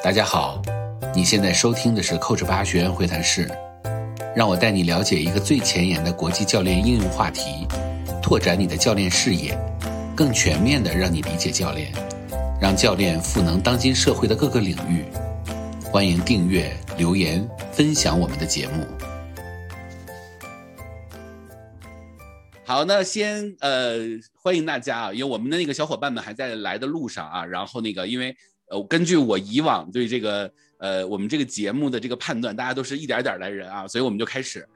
大家好，你现在收听的是 Coach 八学员会谈室，让我带你了解一个最前沿的国际教练应用话题，拓展你的教练视野，更全面的让你理解教练，让教练赋能当今社会的各个领域。欢迎订阅、留言、分享我们的节目。好，那先呃欢迎大家啊，因为我们的那个小伙伴们还在来的路上啊，然后那个因为呃根据我以往对这个呃我们这个节目的这个判断，大家都是一点点来人啊，所以我们就开始。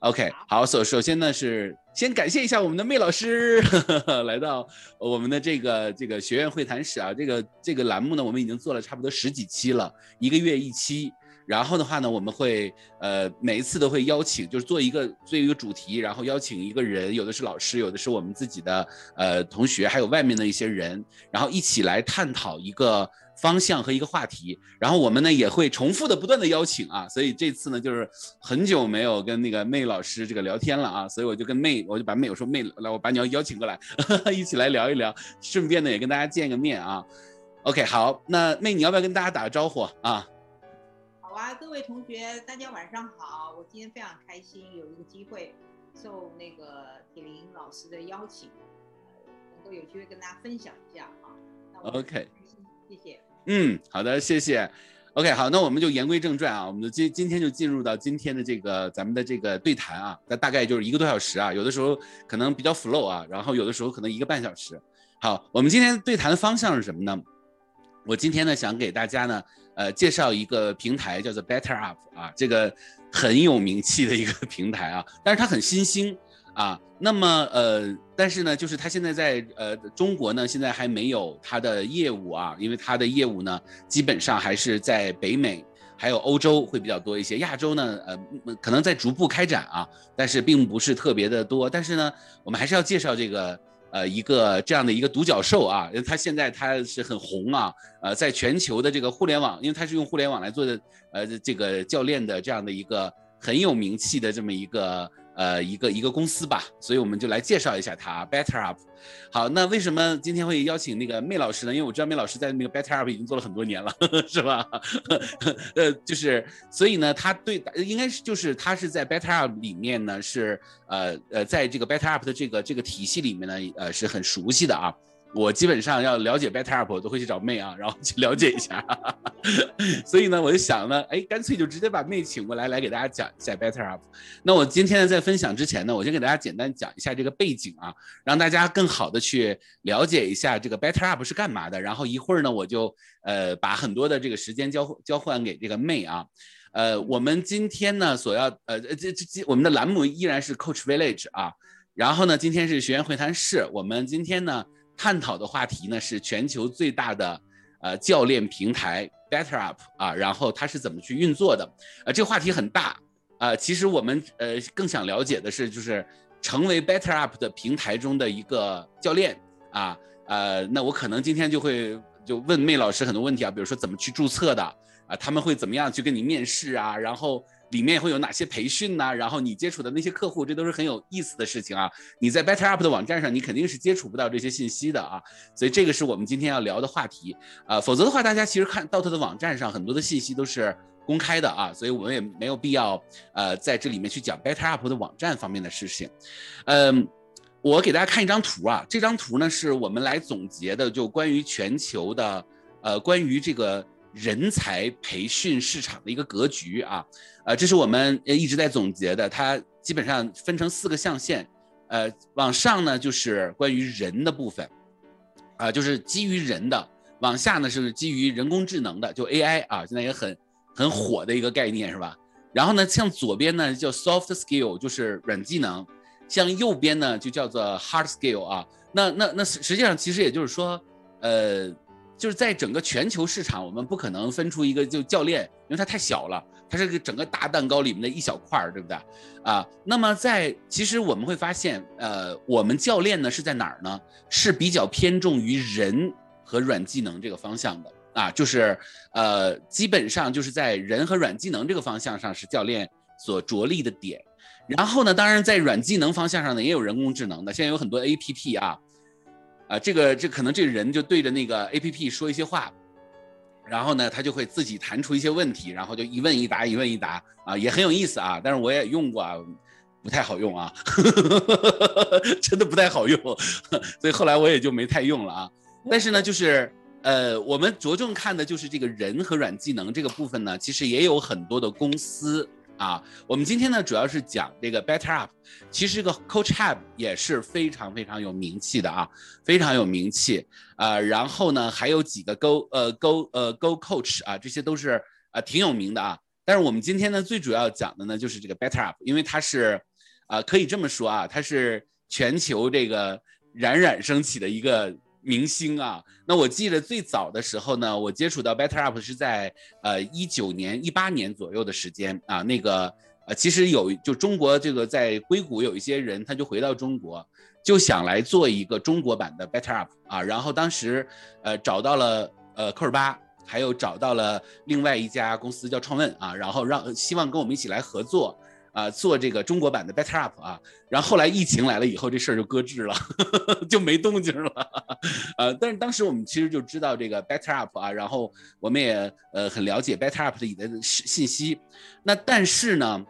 OK，好，首首先呢是先感谢一下我们的妹老师 来到我们的这个这个学院会谈室啊，这个这个栏目呢我们已经做了差不多十几期了，一个月一期。然后的话呢，我们会呃每一次都会邀请，就是做一个做一个主题，然后邀请一个人，有的是老师，有的是我们自己的呃同学，还有外面的一些人，然后一起来探讨一个方向和一个话题。然后我们呢也会重复的不断的邀请啊，所以这次呢就是很久没有跟那个妹老师这个聊天了啊，所以我就跟妹我就把妹我说妹来我把你要邀请过来 一起来聊一聊，顺便呢也跟大家见个面啊。OK 好，那妹你要不要跟大家打个招呼啊？好啊，各位同学，大家晚上好！我今天非常开心，有一个机会受那个铁林老师的邀请，呃，能够有机会跟大家分享一下啊。OK，谢谢。嗯，好的，谢谢。OK，好，那我们就言归正传啊，我们今今天就进入到今天的这个咱们的这个对谈啊，那大概就是一个多小时啊，有的时候可能比较 flow 啊，然后有的时候可能一个半小时。好，我们今天对谈的方向是什么呢？我今天呢想给大家呢。呃，介绍一个平台叫做 Better Up 啊，这个很有名气的一个 平台啊，但是它很新兴啊。那么呃，但是呢，就是他现在在呃中国呢，现在还没有他的业务啊，因为他的业务呢，基本上还是在北美还有欧洲会比较多一些，亚洲呢，呃，可能在逐步开展啊，但是并不是特别的多。但是呢，我们还是要介绍这个。呃，一个这样的一个独角兽啊，因为它现在它是很红啊，呃，在全球的这个互联网，因为它是用互联网来做的，呃，这个教练的这样的一个很有名气的这么一个。呃，一个一个公司吧，所以我们就来介绍一下它，Better Up。好，那为什么今天会邀请那个妹老师呢？因为我知道妹老师在那个 Better Up 已经做了很多年了，是吧？呃，就是所以呢，他对应该是就是他是在 Better Up 里面呢，是呃呃，在这个 Better Up 的这个这个体系里面呢，呃，是很熟悉的啊。我基本上要了解 Better Up，我都会去找妹啊，然后去了解一下。所以呢，我就想呢，哎，干脆就直接把妹请过来，来给大家讲一下 Better Up。那我今天呢，在分享之前呢，我先给大家简单讲一下这个背景啊，让大家更好的去了解一下这个 Better Up 是干嘛的。然后一会儿呢，我就呃把很多的这个时间交交换给这个妹啊。呃，我们今天呢所要呃这这这我们的栏目依然是 Coach Village 啊。然后呢，今天是学员会谈室，我们今天呢。探讨的话题呢是全球最大的呃教练平台 Better Up 啊，然后它是怎么去运作的？呃，这个话题很大啊。其实我们呃更想了解的是，就是成为 Better Up 的平台中的一个教练啊。呃，那我可能今天就会就问妹老师很多问题啊，比如说怎么去注册的啊，他们会怎么样去跟你面试啊，然后。里面会有哪些培训呢？然后你接触的那些客户，这都是很有意思的事情啊！你在 Better Up 的网站上，你肯定是接触不到这些信息的啊！所以这个是我们今天要聊的话题啊。否则的话，大家其实看到他的网站上很多的信息都是公开的啊，所以我们也没有必要呃在这里面去讲 Better Up 的网站方面的事情。嗯，我给大家看一张图啊，这张图呢是我们来总结的，就关于全球的呃关于这个。人才培训市场的一个格局啊，呃，这是我们一直在总结的。它基本上分成四个象限，呃，往上呢就是关于人的部分，啊，就是基于人的；往下呢是基于人工智能的，就 AI 啊，现在也很很火的一个概念是吧？然后呢，像左边呢叫 soft skill，就是软技能；像右边呢就叫做 hard skill 啊。那那那实际上其实也就是说，呃。就是在整个全球市场，我们不可能分出一个就教练，因为它太小了，它是个整个大蛋糕里面的一小块儿，对不对？啊，那么在其实我们会发现，呃，我们教练呢是在哪儿呢？是比较偏重于人和软技能这个方向的啊，就是呃，基本上就是在人和软技能这个方向上是教练所着力的点。然后呢，当然在软技能方向上呢，也有人工智能的，现在有很多 A P P 啊。啊，这个这可能这个人就对着那个 A P P 说一些话，然后呢，他就会自己弹出一些问题，然后就一问一答，一问一答啊，也很有意思啊。但是我也用过啊，不太好用啊，真的不太好用，所以后来我也就没太用了啊。但是呢，就是呃，我们着重看的就是这个人和软技能这个部分呢，其实也有很多的公司。啊，我们今天呢主要是讲这个 Better Up，其实这个 Coach Hub 也是非常非常有名气的啊，非常有名气啊。然后呢还有几个 Go 呃 Go 呃 Go Coach 啊，这些都是啊挺有名的啊。但是我们今天呢最主要讲的呢就是这个 Better Up，因为它是啊可以这么说啊，它是全球这个冉冉升起的一个。明星啊，那我记得最早的时候呢，我接触到 Better Up 是在呃一九年、一八年左右的时间啊。那个呃，其实有就中国这个在硅谷有一些人，他就回到中国，就想来做一个中国版的 Better Up 啊。然后当时呃找到了呃科尔巴，还有找到了另外一家公司叫创问啊，然后让希望跟我们一起来合作。啊，做这个中国版的 Better Up 啊，然后后来疫情来了以后，这事儿就搁置了，就没动静了。呃，但是当时我们其实就知道这个 Better Up 啊，然后我们也呃很了解 Better Up 里的信息。那但是呢，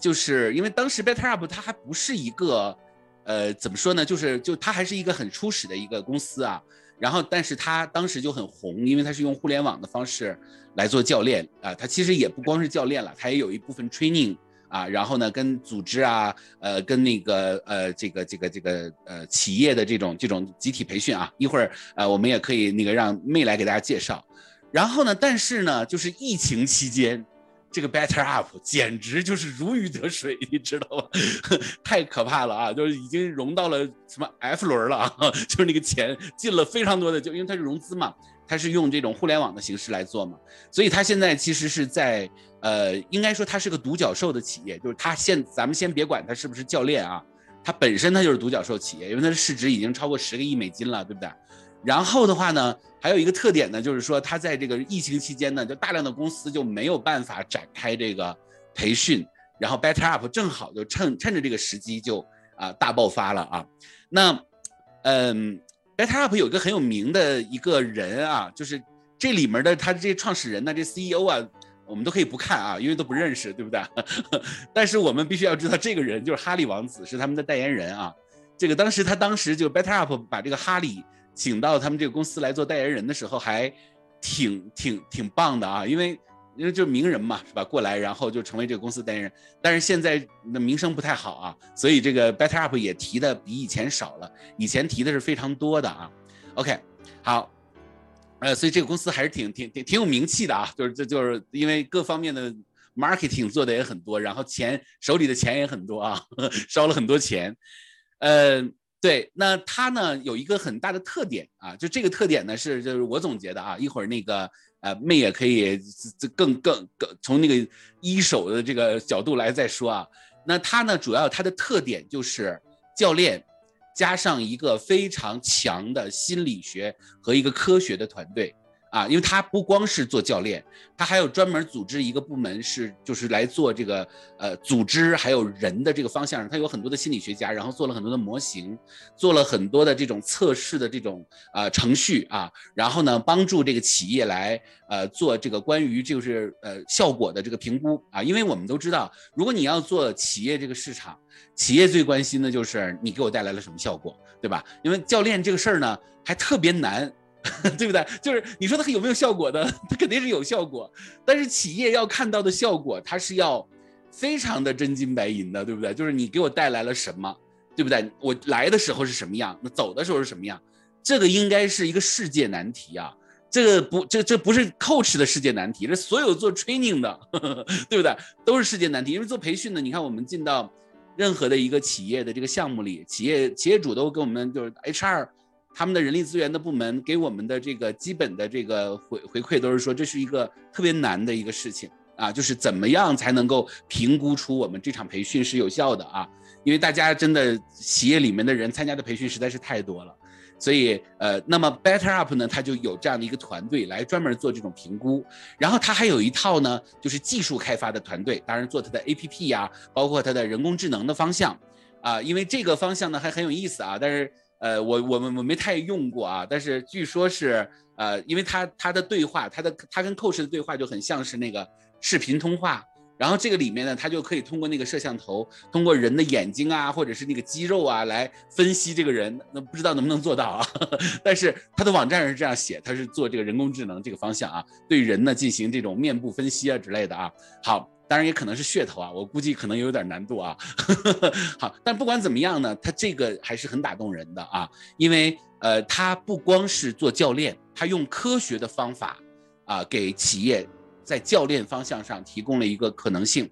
就是因为当时 Better Up 它还不是一个呃怎么说呢，就是就它还是一个很初始的一个公司啊。然后，但是它当时就很红，因为它是用互联网的方式来做教练啊。它其实也不光是教练了，它也有一部分 training。啊，然后呢，跟组织啊，呃，跟那个呃，这个这个这个呃，企业的这种这种集体培训啊，一会儿呃，我们也可以那个让妹来给大家介绍。然后呢，但是呢，就是疫情期间，这个 Better Up 简直就是如鱼得水，你知道吗？太可怕了啊，就是已经融到了什么 F 轮了啊，就是那个钱进了非常多的，就因为它是融资嘛。它是用这种互联网的形式来做嘛，所以它现在其实是在呃，应该说它是个独角兽的企业，就是它现咱们先别管它是不是教练啊，它本身它就是独角兽企业，因为它的市值已经超过十个亿美金了，对不对？然后的话呢，还有一个特点呢，就是说它在这个疫情期间呢，就大量的公司就没有办法展开这个培训，然后 Better Up 正好就趁趁着这个时机就啊大爆发了啊，那嗯。BetterUp 有一个很有名的一个人啊，就是这里面的他这创始人呢，这 CEO 啊，我们都可以不看啊，因为都不认识，对不对？但是我们必须要知道，这个人就是哈利王子，是他们的代言人啊。这个当时他当时就 BetterUp 把这个哈利请到他们这个公司来做代言人的时候，还挺挺挺棒的啊，因为。因为就是名人嘛，是吧？过来，然后就成为这个公司代言人。但是现在的名声不太好啊，所以这个 Better Up 也提的比以前少了。以前提的是非常多的啊。OK，好，呃，所以这个公司还是挺挺挺挺有名气的啊。就是这就是因为各方面的 marketing 做的也很多，然后钱手里的钱也很多啊，烧了很多钱。呃，对，那它呢有一个很大的特点啊，就这个特点呢是就是我总结的啊，一会儿那个。呃，妹也可以这更更更从那个一手的这个角度来再说啊。那它呢，主要它的特点就是教练加上一个非常强的心理学和一个科学的团队。啊，因为他不光是做教练，他还有专门组织一个部门，是就是来做这个呃组织还有人的这个方向上，他有很多的心理学家，然后做了很多的模型，做了很多的这种测试的这种呃程序啊，然后呢帮助这个企业来呃做这个关于就是呃效果的这个评估啊，因为我们都知道，如果你要做企业这个市场，企业最关心的就是你给我带来了什么效果，对吧？因为教练这个事儿呢还特别难。对不对？就是你说它有没有效果的？它肯定是有效果，但是企业要看到的效果，它是要非常的真金白银的，对不对？就是你给我带来了什么，对不对？我来的时候是什么样，那走的时候是什么样？这个应该是一个世界难题啊！这个不，这这不是 coach 的世界难题，这所有做 training 的，对不对？都是世界难题。因为做培训的，你看我们进到任何的一个企业的这个项目里，企业企业主都跟我们就是 HR。他们的人力资源的部门给我们的这个基本的这个回回馈都是说，这是一个特别难的一个事情啊，就是怎么样才能够评估出我们这场培训是有效的啊？因为大家真的企业里面的人参加的培训实在是太多了，所以呃，那么 Better Up 呢，它就有这样的一个团队来专门做这种评估，然后它还有一套呢，就是技术开发的团队，当然做它的 APP 呀，包括它的人工智能的方向啊，因为这个方向呢还很有意思啊，但是。呃，我我们我没太用过啊，但是据说是呃，因为他他的对话，他的他跟 coach 的对话就很像是那个视频通话。然后这个里面呢，他就可以通过那个摄像头，通过人的眼睛啊，或者是那个肌肉啊，来分析这个人。那不知道能不能做到啊？但是他的网站是这样写，他是做这个人工智能这个方向啊，对人呢进行这种面部分析啊之类的啊。好，当然也可能是噱头啊，我估计可能有点难度啊。好，但不管怎么样呢，他这个还是很打动人的啊，因为呃，他不光是做教练，他用科学的方法啊，给企业。在教练方向上提供了一个可能性，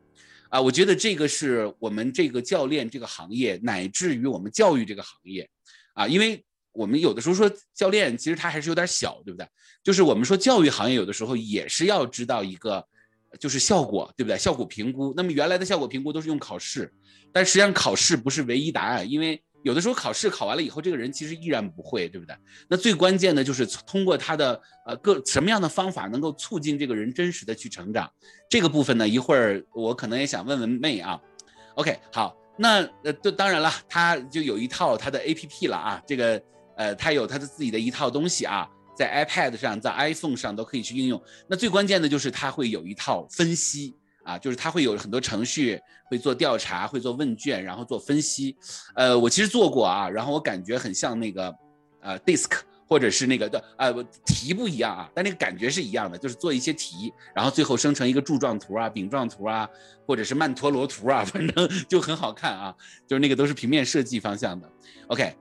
啊，我觉得这个是我们这个教练这个行业，乃至于我们教育这个行业，啊，因为我们有的时候说教练其实他还是有点小，对不对？就是我们说教育行业有的时候也是要知道一个，就是效果，对不对？效果评估。那么原来的效果评估都是用考试，但实际上考试不是唯一答案，因为。有的时候考试考完了以后，这个人其实依然不会，对不对？那最关键的就是通过他的呃各什么样的方法能够促进这个人真实的去成长。这个部分呢，一会儿我可能也想问问妹啊。OK，好，那呃，当然了，他就有一套他的 APP 了啊。这个呃，他有他的自己的一套东西啊，在 iPad 上，在 iPhone 上都可以去应用。那最关键的就是它会有一套分析。啊，就是它会有很多程序，会做调查，会做问卷，然后做分析。呃，我其实做过啊，然后我感觉很像那个，呃，DISC 或者是那个的，呃，题不一样啊，但那个感觉是一样的，就是做一些题，然后最后生成一个柱状图啊、饼状图啊，或者是曼陀罗图啊，反正就很好看啊，就是那个都是平面设计方向的。OK，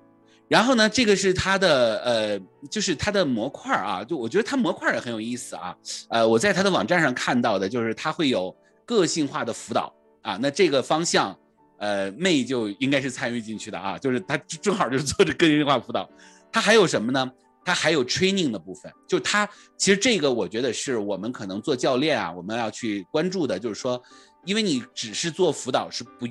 然后呢，这个是它的，呃，就是它的模块啊，就我觉得它模块也很有意思啊。呃，我在它的网站上看到的就是它会有。个性化的辅导啊，那这个方向，呃，妹就应该是参与进去的啊，就是他正好就是做着个性化辅导。他还有什么呢？他还有 training 的部分，就他其实这个我觉得是我们可能做教练啊，我们要去关注的，就是说，因为你只是做辅导是不，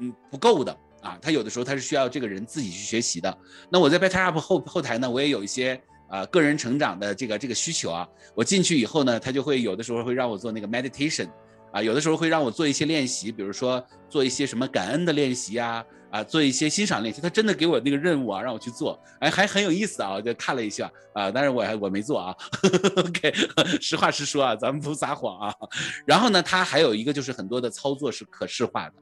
嗯，不够的啊，他有的时候他是需要这个人自己去学习的。那我在 Better Up 后后台呢，我也有一些啊个人成长的这个这个需求啊，我进去以后呢，他就会有的时候会让我做那个 meditation。啊，有的时候会让我做一些练习，比如说做一些什么感恩的练习啊，啊，做一些欣赏练习。他真的给我那个任务啊，让我去做，哎，还很有意思啊，我就看了一下啊，但是我还我没做啊。OK，实话实说啊，咱们不撒谎啊。然后呢，他还有一个就是很多的操作是可视化的，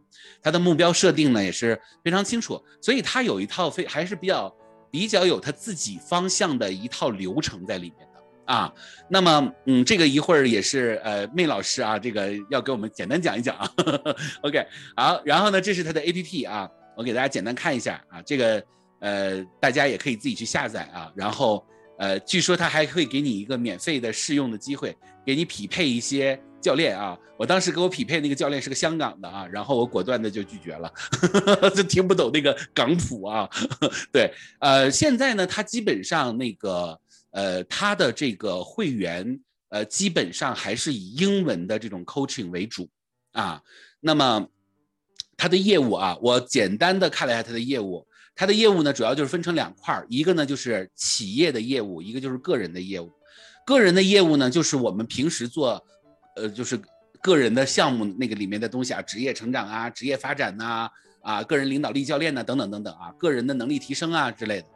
他的目标设定呢也是非常清楚，所以他有一套非还是比较比较有他自己方向的一套流程在里面的。啊，那么，嗯，这个一会儿也是，呃，妹老师啊，这个要给我们简单讲一讲啊。OK，好，然后呢，这是它的 APP 啊，我给大家简单看一下啊，这个，呃，大家也可以自己去下载啊。然后，呃，据说它还会给你一个免费的试用的机会，给你匹配一些教练啊。我当时给我匹配那个教练是个香港的啊，然后我果断的就拒绝了，就听不懂那个港普啊。对，呃，现在呢，他基本上那个。呃，他的这个会员，呃，基本上还是以英文的这种 coaching 为主啊。那么，他的业务啊，我简单的看了一下他的业务，他的业务呢，主要就是分成两块儿，一个呢就是企业的业务，一个就是个人的业务。个人的业务呢，就是我们平时做，呃，就是个人的项目那个里面的东西啊，职业成长啊，职业发展呐，啊，个人领导力教练呐，等等等等啊，个人的能力提升啊之类的。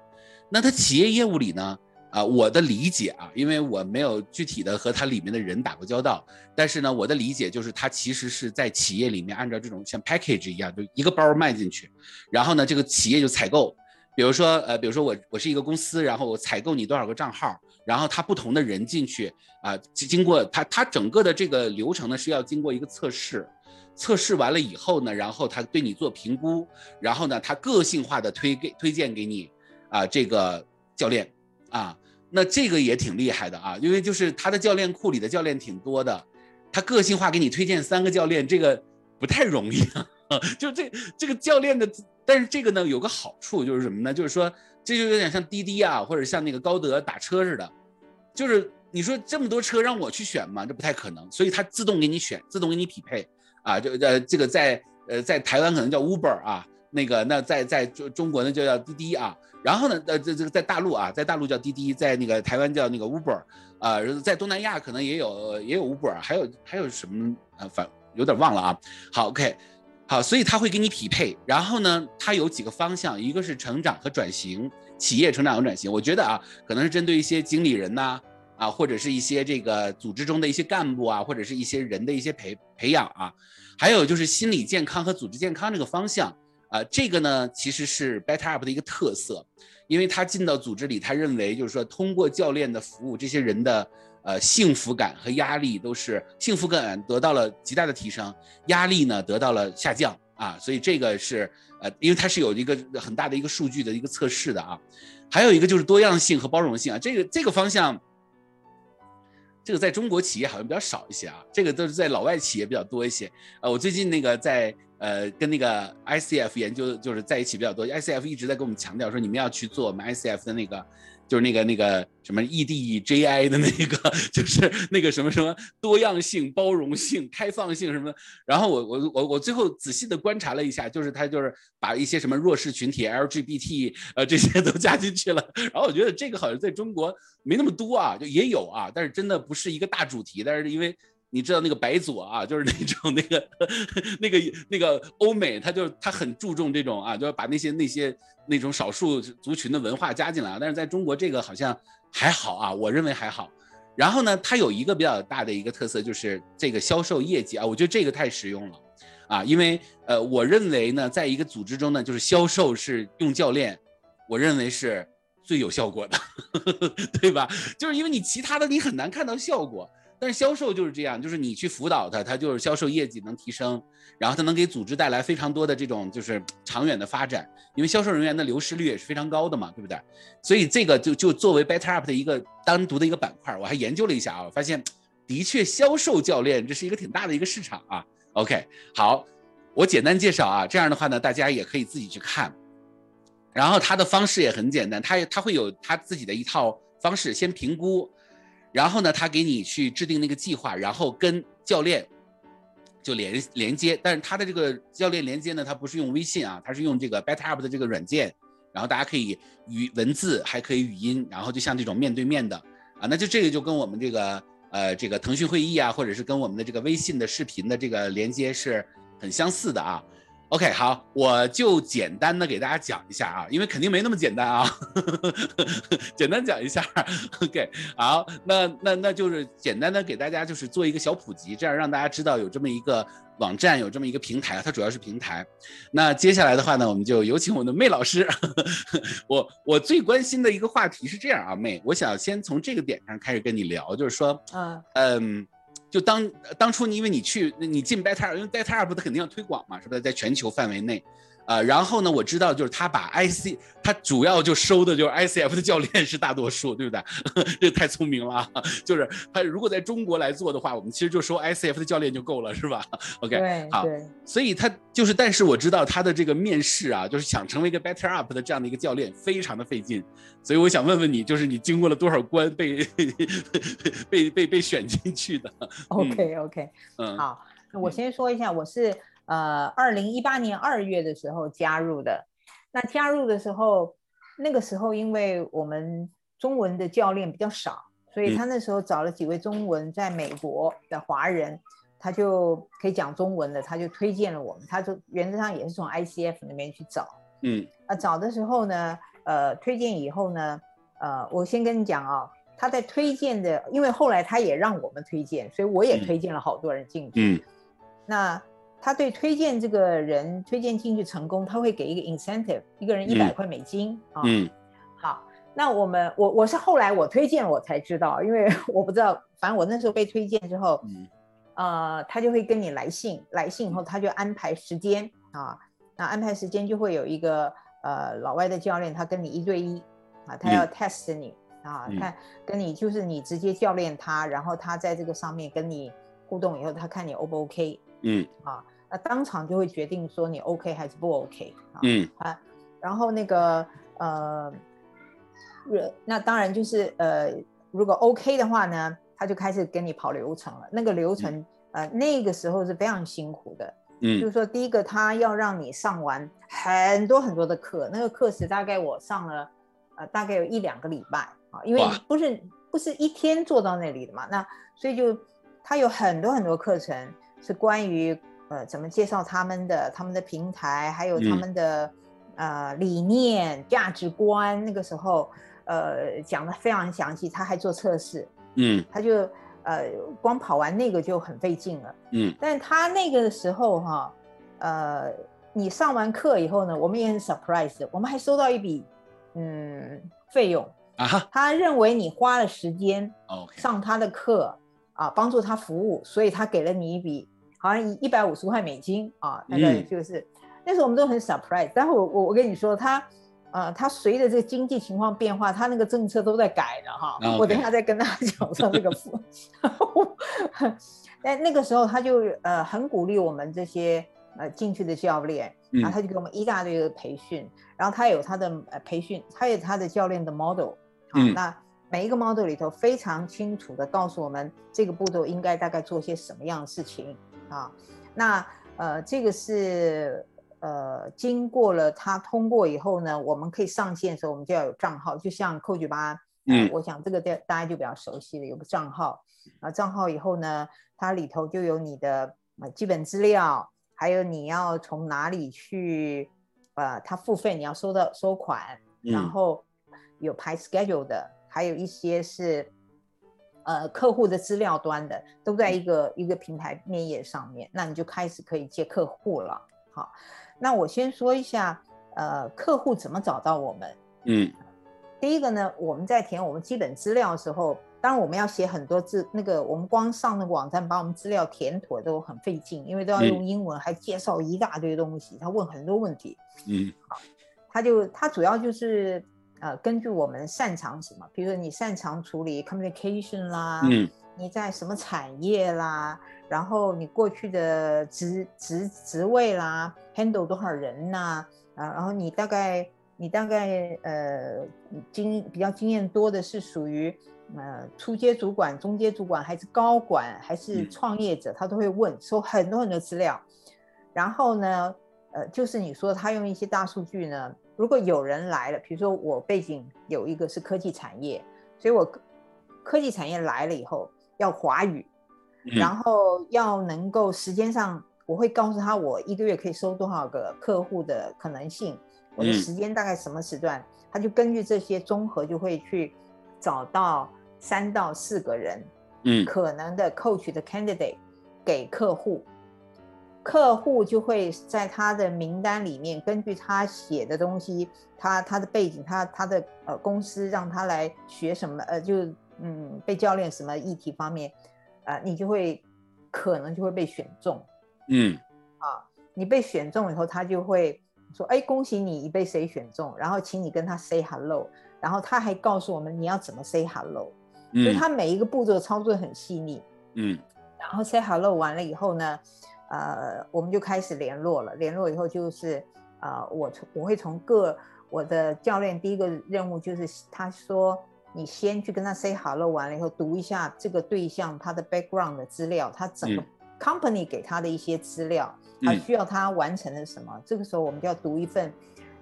那他企业业务里呢？啊，我的理解啊，因为我没有具体的和它里面的人打过交道，但是呢，我的理解就是它其实是在企业里面按照这种像 package 一样，就一个包卖进去，然后呢，这个企业就采购，比如说呃，比如说我我是一个公司，然后我采购你多少个账号，然后他不同的人进去啊，经过他他整个的这个流程呢是要经过一个测试，测试完了以后呢，然后他对你做评估，然后呢，他个性化的推给推荐给你啊这个教练啊。那这个也挺厉害的啊，因为就是他的教练库里的教练挺多的，他个性化给你推荐三个教练，这个不太容易啊。就这这个教练的，但是这个呢有个好处就是什么呢？就是说这就有点像滴滴啊，或者像那个高德打车似的，就是你说这么多车让我去选嘛，这不太可能，所以它自动给你选，自动给你匹配啊。就呃这个在呃在台湾可能叫 Uber 啊，那个那在在中中国呢就叫滴滴啊。然后呢，呃，这这个在大陆啊，在大陆叫滴滴，在那个台湾叫那个 Uber，啊，在东南亚可能也有也有 Uber，还有还有什么呃，反有点忘了啊。好，OK，好，所以他会给你匹配。然后呢，它有几个方向，一个是成长和转型，企业成长和转型。我觉得啊，可能是针对一些经理人呐，啊，或者是一些这个组织中的一些干部啊，或者是一些人的一些培培养啊，还有就是心理健康和组织健康这个方向呃，这个呢其实是 Better Up 的一个特色，因为他进到组织里，他认为就是说通过教练的服务，这些人的。呃，幸福感和压力都是幸福感得到了极大的提升，压力呢得到了下降啊，所以这个是呃，因为它是有一个很大的一个数据的一个测试的啊，还有一个就是多样性和包容性啊，这个这个方向，这个在中国企业好像比较少一些啊，这个都是在老外企业比较多一些。呃，我最近那个在呃跟那个 ICF 研究就是在一起比较多，ICF 一直在跟我们强调说你们要去做我们 ICF 的那个。就是那个那个什么 EDJI 的那个，就是那个什么什么多样性、包容性、开放性什么。然后我我我我最后仔细的观察了一下，就是他就是把一些什么弱势群体 LGBT 呃这些都加进去了。然后我觉得这个好像在中国没那么多啊，就也有啊，但是真的不是一个大主题。但是因为你知道那个白左啊，就是那种那个那个那个欧美，他就他很注重这种啊，就要把那些那些。那种少数族群的文化加进来但是在中国这个好像还好啊，我认为还好。然后呢，它有一个比较大的一个特色，就是这个销售业绩啊，我觉得这个太实用了啊，因为呃，我认为呢，在一个组织中呢，就是销售是用教练，我认为是最有效果的，对吧？就是因为你其他的你很难看到效果。但是销售就是这样，就是你去辅导他，他就是销售业绩能提升，然后他能给组织带来非常多的这种就是长远的发展，因为销售人员的流失率也是非常高的嘛，对不对？所以这个就就作为 Better Up 的一个单独的一个板块，我还研究了一下啊，发现的确销售教练这是一个挺大的一个市场啊。OK，好，我简单介绍啊，这样的话呢，大家也可以自己去看，然后他的方式也很简单，他他会有他自己的一套方式，先评估。然后呢，他给你去制定那个计划，然后跟教练就连连接。但是他的这个教练连接呢，他不是用微信啊，他是用这个 Better Up 的这个软件。然后大家可以语文字，还可以语音，然后就像这种面对面的啊，那就这个就跟我们这个呃这个腾讯会议啊，或者是跟我们的这个微信的视频的这个连接是很相似的啊。OK，好，我就简单的给大家讲一下啊，因为肯定没那么简单啊，简单讲一下。OK，好，那那那就是简单的给大家就是做一个小普及，这样让大家知道有这么一个网站，有这么一个平台，它主要是平台。那接下来的话呢，我们就有请我们的妹老师。我我最关心的一个话题是这样啊，妹，我想先从这个点上开始跟你聊，就是说，嗯嗯。就当当初你因为你去你进 Better，因为 Better Up 它肯定要推广嘛，是不是在全球范围内？啊，然后呢，我知道就是他把 IC，他主要就收的就是 ICF 的教练是大多数，对不对？这太聪明了，就是他如果在中国来做的话，我们其实就收 ICF 的教练就够了，是吧？OK，好，所以他就是，但是我知道他的这个面试啊，就是想成为一个 Better Up 的这样的一个教练，非常的费劲，所以我想问问你，就是你经过了多少关被 被被被选进去的？OK，OK，嗯，好，那我先说一下，我是。呃，二零一八年二月的时候加入的。那加入的时候，那个时候因为我们中文的教练比较少，所以他那时候找了几位中文在美国的华人，他就可以讲中文的，他就推荐了我们。他就原则上也是从 ICF 那边去找。嗯，啊，找的时候呢，呃，推荐以后呢，呃，我先跟你讲啊，他在推荐的，因为后来他也让我们推荐，所以我也推荐了好多人进去。嗯，那。他对推荐这个人推荐进去成功，他会给一个 incentive，一个人一百块美金啊。嗯，好，那我们我我是后来我推荐我才知道，因为 我不知道，反正我那时候被推荐之后，嗯。呃，他就会跟你来信，来信以后他就安排时间啊，那安排时间就会有一个呃老外的教练，他跟你一对一啊，他要 test 你啊，看跟你就是你直接教练他，然后他在这个上面跟你互动以后，他看你 O 不 OK，嗯。啊。那当场就会决定说你 OK 还是不 OK 啊？嗯啊，然后那个呃，那当然就是呃，如果 OK 的话呢，他就开始跟你跑流程了。那个流程呃，那个时候是非常辛苦的。嗯，就是说第一个他要让你上完很多很多的课，那个课时大概我上了呃大概有一两个礼拜啊，因为不是不是一天做到那里的嘛，那所以就他有很多很多课程是关于。呃，怎么介绍他们的他们的平台，还有他们的呃理念、价值观，那个时候呃讲的非常详细，他还做测试，嗯，他就呃光跑完那个就很费劲了，嗯，但他那个时候哈，呃，你上完课以后呢，我们也很 surprise，我们还收到一笔嗯费用啊哈，他认为你花了时间上他的课啊，帮助他服务，所以他给了你一笔好像一一百五十块美金啊，大概嗯就是、那时候我们都很 surprise。但是我我我跟你说，他呃，他随着这个经济情况变化，他那个政策都在改的哈。我等一下再跟大家讲 说这个副。但 那个时候他就呃很鼓励我们这些呃进去的教练，嗯然后他就给我们一大堆的培训，然后他有他的呃培训，他有他的教练的 model，啊，嗯那每一个 model 里头非常清楚的告诉我们这个步骤应该大概做些什么样的事情啊，那呃这个是呃经过了它通过以后呢，我们可以上线的时候我们就要有账号，就像 Coach 八，呃嗯我想这个大大家就比较熟悉了，有个账号，啊账号以后呢，它里头就有你的呃基本资料。还有你要从哪里去，呃，它付费你要收到收款，然嗯后有排 schedule 的，还有一些是呃客户的资料端的，都在一个一个平台面页上面，那你就开始可以接客户了。好，那我先说一下，呃，客户怎么找到我们？嗯第一个呢，我们在填我们基本资料的时候，当然我们要写很多字，那个我们光上那个网站把我们资料填妥都很费劲，因为都要用英文，还介绍一大堆东西，他问很多问题。嗯好他就他主要就是呃根据我们擅长什么，比如说你擅长处理 communication 啦，嗯你在什么产业啦，然后你过去的职职职位啦，handle 多少人呐、啊，然后你大概你大概呃经比较经验多的是属于呃初阶主管、中阶主管还是高管还是嗯。创业者，他都会问，收很多很多资料，然后呢，呃，就是你说他用一些大数据呢，如果有人来了，比如说我背景有一个是科技产业，所以我科科技产业来了以后要华语，然嗯后要能够时间上，我会告诉他我一个月可以收多少个客户的可能性，我的嗯。时间大概什么时段，他就根据这些综合就会去找到三到四个人嗯。可能的 coach 的 candidate 给客户，客户就会在他的名单里面，根据他写的东西，他他的背景，他他的呃公司让他来学什么，呃，就嗯被教练什么议题方面，呃，你就会可能就会被选中。嗯啊你被选中以后，他就会说：“哎，恭喜你，你被谁选中？”然后请你跟他 say hello，然后他还告诉我们你要怎么 say hello，、所以嗯他每一个步骤操作很细腻。嗯然后 say hello 完了以后呢，呃，我们就开始联络了。联络以后就是，呃，我从我会从各我的教练第一个任务就是他说你先去跟他 say hello 完了以后，读一下这个对象他的 background 的资料，他整个嗯 company 给他的一些资料，他嗯需要他完成的什么。这个时候我们就要读一份。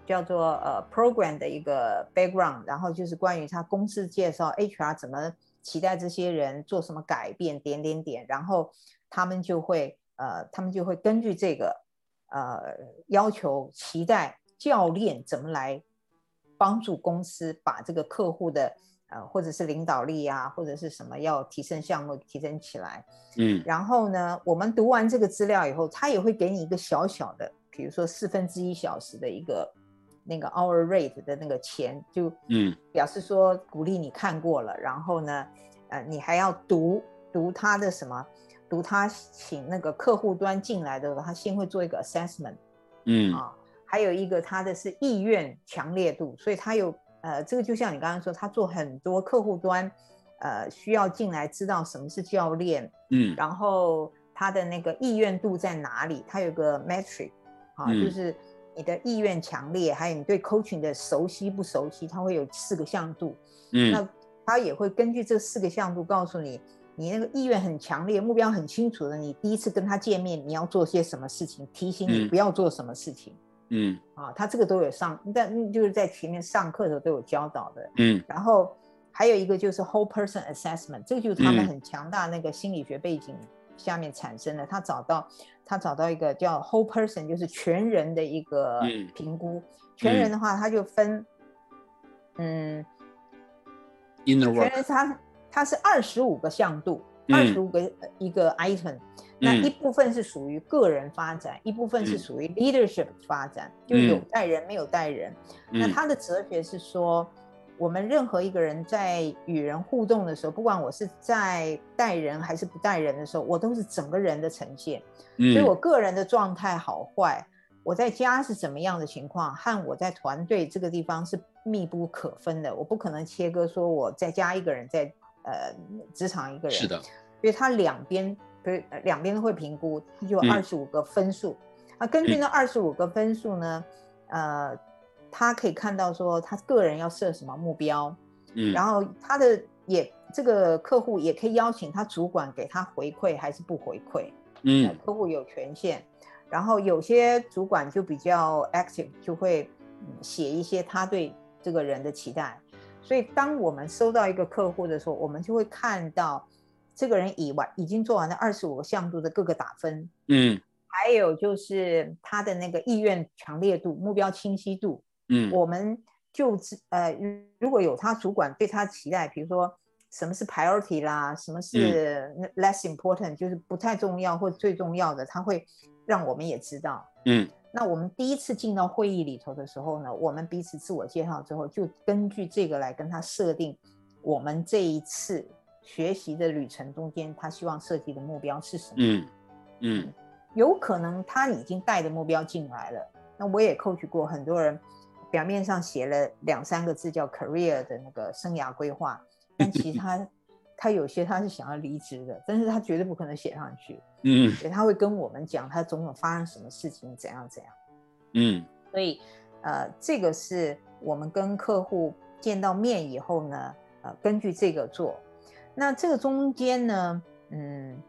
叫做呃 program 的一个 background，然后就是关于他公司介绍 HR 怎么期待这些人做什么改变，点点点，然后他们就会呃，他们就会根据这个呃要求期待教练怎么来帮助公司把这个客户的呃或者是领导力啊，或者是什么要提升项目提升起来。嗯然后呢，我们读完这个资料以后，他也会给你一个小小的，比如说四分之一小时的一个那个 hour rate 的那个钱，就嗯表示说鼓励你看过了，然后呢，呃，你还要读读他的什么，读他请那个客户端进来的，他先会做一个 assessment 嗯啊，还有一个他的是意愿强烈度，所以他有呃，这个就像你刚刚说，他做很多客户端，呃，需要进来知道什么是教练，嗯然后他的那个意愿度在哪里？他有个 metric 啊，嗯就是你的意愿强烈，还有你对 coaching 的熟悉不熟悉，他会有四个向度。嗯那他也会根据这四个向度告诉你，你那个意愿很强烈，目标很清楚的，你第一次跟他见面，你要做些什么事情，提醒你嗯。不要做什么事情、嗯。啊。他这个都有上，但就是在前面上课的时候都有教导的。嗯。然后还有一个就是 whole person assessment，这个就是他们嗯。很强大那个心理学背景下面产生的，他找到他找到一个叫 whole person，就是全人的一个评估。全人的话，他就分，嗯，全人他他是二十五个向度，二十五个一个 item。那一部分是属于个人发展，一部分是属于 leadership 发展，就有带人没有带人。那他的哲学是说。我们任何一个人在与人互动的时候，不管我是在带人还是不带人的时候，我都是整个人的呈现。所以我个人的状态好坏，我在家是怎么样的情况，和我在团队这个地方是密不可分的。我不可能切割说我在家一个人，在呃职场一个人。是的。所以他两边，对两边都会评估，他就二十五个分数。那根据那二十五个分数呢，呃。他可以看到说他个人要设什么目标，嗯，然后他的也这个客户也可以邀请他主管给他回馈还是不回馈，嗯，客户有权限，然后有些主管就比较 active，就会写一些他对这个人的期待，所以当我们收到一个客户的时候，我们就会看到这个人以外已经做完了二十五个项目的各个打分，嗯，还有就是他的那个意愿强烈度、目标清晰度。嗯，我们就呃，如果有他主管对他期待，比如说什么是 priority 啦，什么是 less important，就是不太重要或最重要的，他会让我们也知道。嗯，那我们第一次进到会议里头的时候呢，我们彼此自我介绍之后，就根据这个来跟他设定我们这一次学习的旅程中间，他希望设计的目标是什么。嗯嗯，有可能他已经带着目标进来了，那我也 coach 过很多人。表面上写了两三个字叫 career 的那个生涯规划，但其实他他有些他是想要离职的，但是他绝对不可能写上去。嗯，所以他会跟我们讲他总有发生什么事情，怎样怎样。嗯，所以呃，这个是我们跟客户见到面以后呢，呃，根据这个做。那这个中间呢，嗯，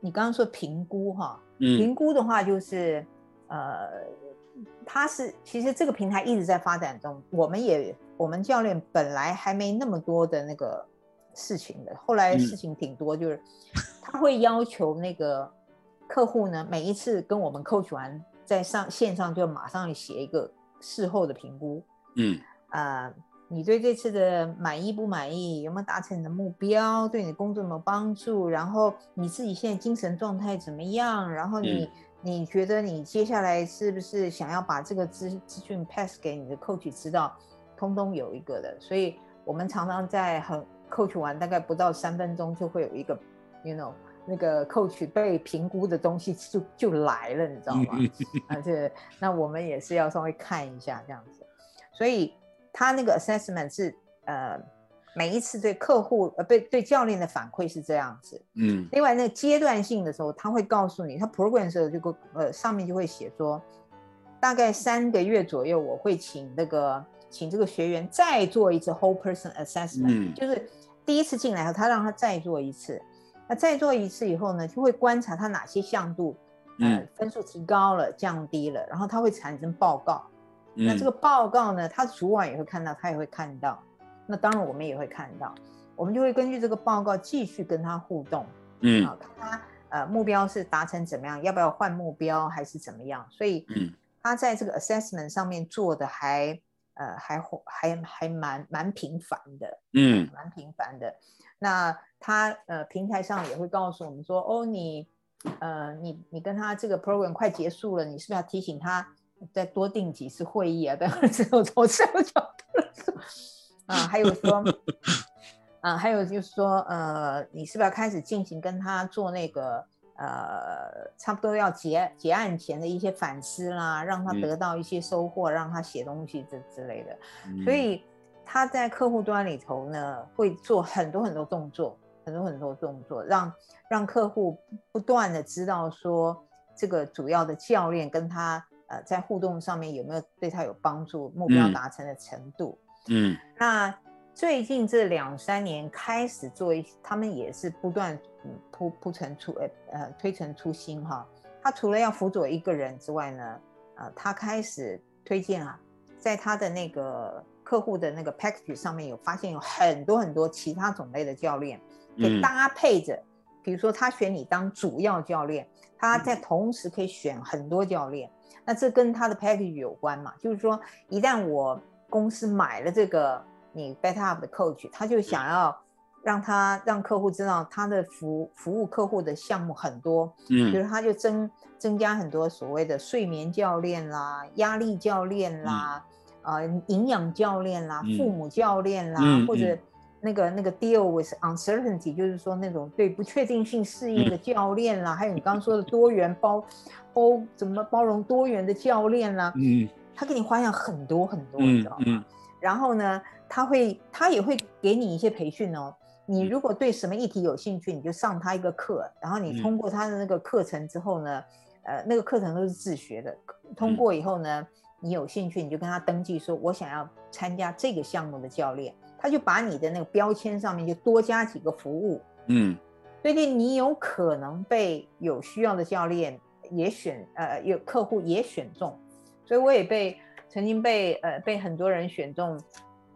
你刚刚说评估哈，评估的话就是呃。他是其实这个平台一直在发展中，我们也我们教练本来还没那么多的那个事情的，后来事情挺多，就是他会要求那个客户呢，每一次跟我们 coach 完，在上线上就马上写一个事后的评估，嗯啊，你对这次的满意不满意？有没有达成你的目标？对你工作有没有帮助？然后你自己现在精神状态怎么样？然后你。你觉得你接下来是不是想要把这个资资讯 pass 给你的 coach 知道，通通有一个的，所以我们常常在很 coach 完大概不到三分钟就会有一个，you know 那个 coach 被评估的东西就就来了，你知道吗？而且那我们也是要稍微看一下这样子，所以他那个 assessment 是呃。每一次对客户呃，对对教练的反馈是这样子，嗯。另外，那个阶段性的时候，他会告诉你，他 program 的时候就个呃上面就会写说，大概三个月左右，我会请那个请这个学员再做一次 whole person assessment，就是第一次进来后，他让他再做一次，那再做一次以后呢，就会观察他哪些项度，嗯，分数提高了、降低了，然后他会产生报告。那这个报告呢，他主管也会看到，他也会看到。那当然，我们也会看到，我们就会根据这个报告继续跟他互动，嗯，啊，看他呃目标是达成怎么样，要不要换目标还是怎么样？所以，嗯，他在这个 assessment 上面做的还呃还还还蛮蛮频繁的，嗯，蛮频繁的。那他呃平台上也会告诉我们说，哦，你呃你你跟他这个 program 快结束了，你是不是要提醒他再多定几次会议啊？等之后从这个角度。啊，还有说，啊，还有就是说，呃，你是不是要开始进行跟他做那个，呃，差不多要结结案前的一些反思啦，让他得到一些收获，让他写东西这之类的。所以他在客户端里头呢，会做很多很多动作，很多很多动作，让让客户不断的知道说，这个主要的教练跟他，呃，在互动上面有没有对他有帮助，目标达成的程度。嗯，那最近这两三年开始做一，他们也是不断铺铺陈出，呃呃推陈出新哈。他除了要辅佐一个人之外呢，呃，他开始推荐啊，在他的那个客户的那个 package 上面有发现有很多很多其他种类的教练，可以搭配着，比如说他选你当主要教练，他在同时可以选很多教练，那这跟他的 package 有关嘛？就是说，一旦我公司买了这个你 better up 的 coach，他就想要让他让客户知道他的服服务客户的项目很多，嗯，比如他就增增加很多所谓的睡眠教练啦、压力教练啦、呃营养教练啦、父母教练啦，或者。那个那个 deal with uncertainty，就是说那种对不确定性适应的教练啦，还有你刚刚说的多元包包怎么包容多元的教练啦，嗯，他给你花样很多很多，你知道吗？然后呢，他会他也会给你一些培训哦。你如果对什么议题有兴趣，你就上他一个课，然后你通过他的那个课程之后呢，呃，那个课程都是自学的，通过以后呢，你有兴趣你就跟他登记说，我想要参加这个项目的教练。他就把你的那个标签上面就多加几个服务，嗯，所以你有可能被有需要的教练也选，呃，有客户也选中，所以我也被曾经被呃被很多人选中，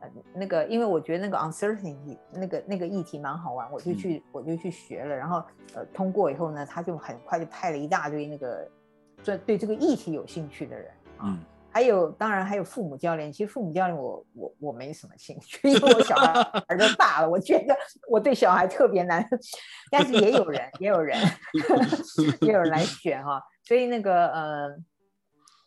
呃，那个因为我觉得那个 uncertainty 那个那个议题蛮好玩，我就去我就去学了，然后呃通过以后呢，他就很快就派了一大堆那个这对这个议题有兴趣的人啊。还有，当然还有父母教练。其实父母教练，我我我没什么兴趣，因为我小孩 儿都大了，我觉得我对小孩特别难。但是也有人，也有人，也有人来选哈。所以那个呃，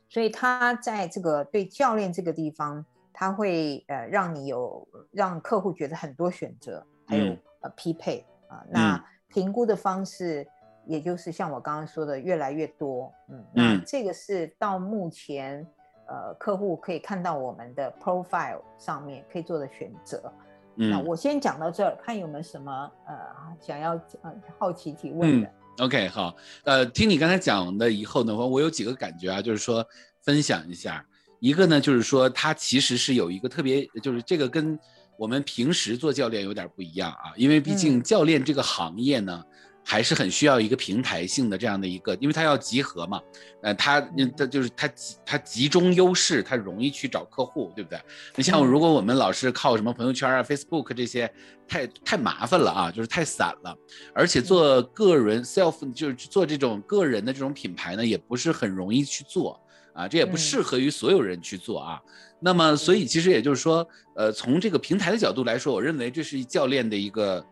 所以他在这个对教练这个地方，他会呃让你有让客户觉得很多选择，还有呃匹配啊。那评估的方式，也就是像我刚刚说的，越来越多。嗯，那这个是到目前。呃，客户可以看到我们的 profile 上面可以做的选择。那我先讲到这儿，看有没有什么呃想要呃好奇提问的。OK，好，呃，听你刚才讲的以后呢，我我有几个感觉啊，就是说分享一下。一个呢，就是说它其实是有一个特别，就是这个跟我们平时做教练有点不一样啊，因为毕竟教练这个行业呢。还是很需要一个平台性的这样的一个，因为它要集合嘛，呃，它它就是它集它集中优势，它容易去找客户，对不对？你像如果我们老是靠什么朋友圈啊、Facebook 这些，太太麻烦了啊，就是太散了，而且做个人 self 就是做这种个人的这种品牌呢，也不是很容易去做啊，这也不适合于所有人去做啊。那么，所以其实也就是说，呃，从这个平台的角度来说，我认为这是教练的一个。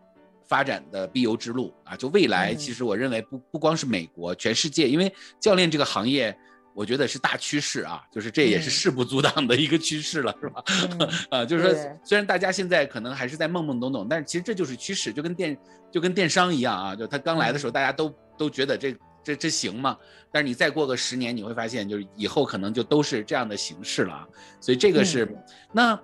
发展的必由之路啊，就未来，其实我认为不不光是美国，全世界，因为教练这个行业，我觉得是大趋势啊，就是这也是势不阻挡的一个趋势了，是吧？啊，就是说，虽然大家现在可能还是在懵懵懂懂，但是其实这就是趋势，就跟电就跟电商一样啊，就他刚来的时候，大家都都觉得这这这行吗？但是你再过个十年，你会发现，就是以后可能就都是这样的形式了啊，所以这个是那。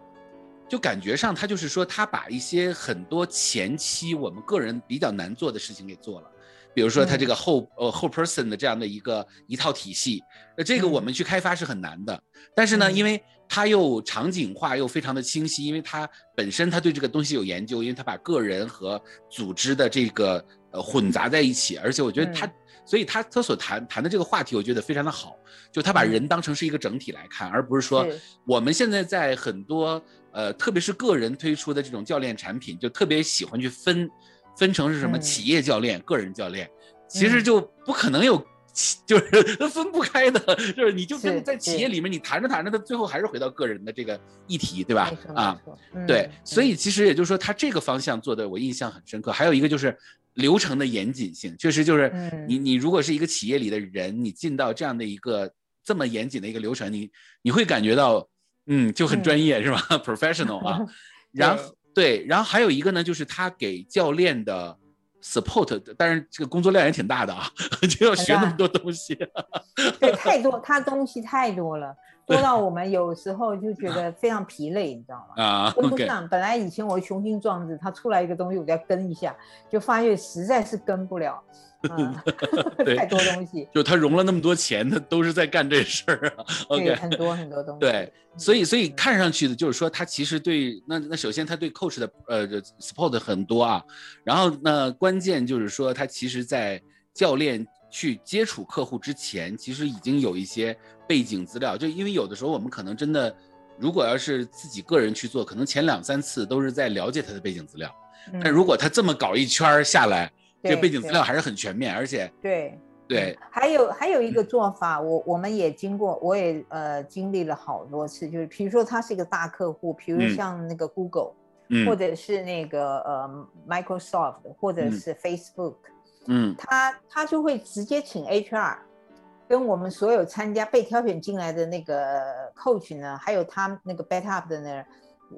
就感觉上，他就是说，他把一些很多前期我们个人比较难做的事情给做了，比如说他这个后呃后 person 的这样的一个一套体系，那这个我们去开发是很难的。但是呢，因为他又场景化又非常的清晰，因为他本身他对这个东西有研究，因为他把个人和组织的这个呃混杂在一起，而且我觉得他。所以他他所谈谈的这个话题，我觉得非常的好，就他把人当成是一个整体来看，而不是说我们现在在很多呃，特别是个人推出的这种教练产品，就特别喜欢去分分成是什么企业教练、个人教练，其实就不可能有，就是分不开的，就是你就跟在企业里面你谈着谈着，他最后还是回到个人的这个议题，对吧？啊，对，所以其实也就是说，他这个方向做的我印象很深刻。还有一个就是。流程的严谨性，确实就是你你如果是一个企业里的人，你进到这样的一个这么严谨的一个流程，你你会感觉到，嗯，就很专业是吧？Professional 啊，然后对，然后还有一个呢，就是他给教练的 support，但是这个工作量也挺大的啊，就要学那么多东西，对，太多，他东西太多了。多到我们有时候就觉得非常疲累，你知道吗？啊，跟不上。本来以前我雄心壮志，他出来一个东西，我就要跟一下，就发现实在是跟不了。太多东西。就他融了那么多钱，他都是在干这事儿啊。对，很多很多东西。对，所以所以看上去的就是说，他其实对那那首先他对 coach 的呃 support 很多啊，然后那关键就是说，他其实在教练。去接触客户之前，其实已经有一些背景资料。就因为有的时候我们可能真的，如果要是自己个人去做，可能前两三次都是在了解他的背景资料。但如果他这么搞一圈下来，这背景资料还是很全面，而且对对，还有还有一个做法，我我们也经过，我也呃经历了好多次，就是比如说他是一个大客户，比如像那个 Google，或者是那个呃 Microsoft，或者是 Facebook，嗯，他他就会直接请 HR。跟我们所有参加被挑选进来的那个 coach 呢，还有他那个 backup 的呢，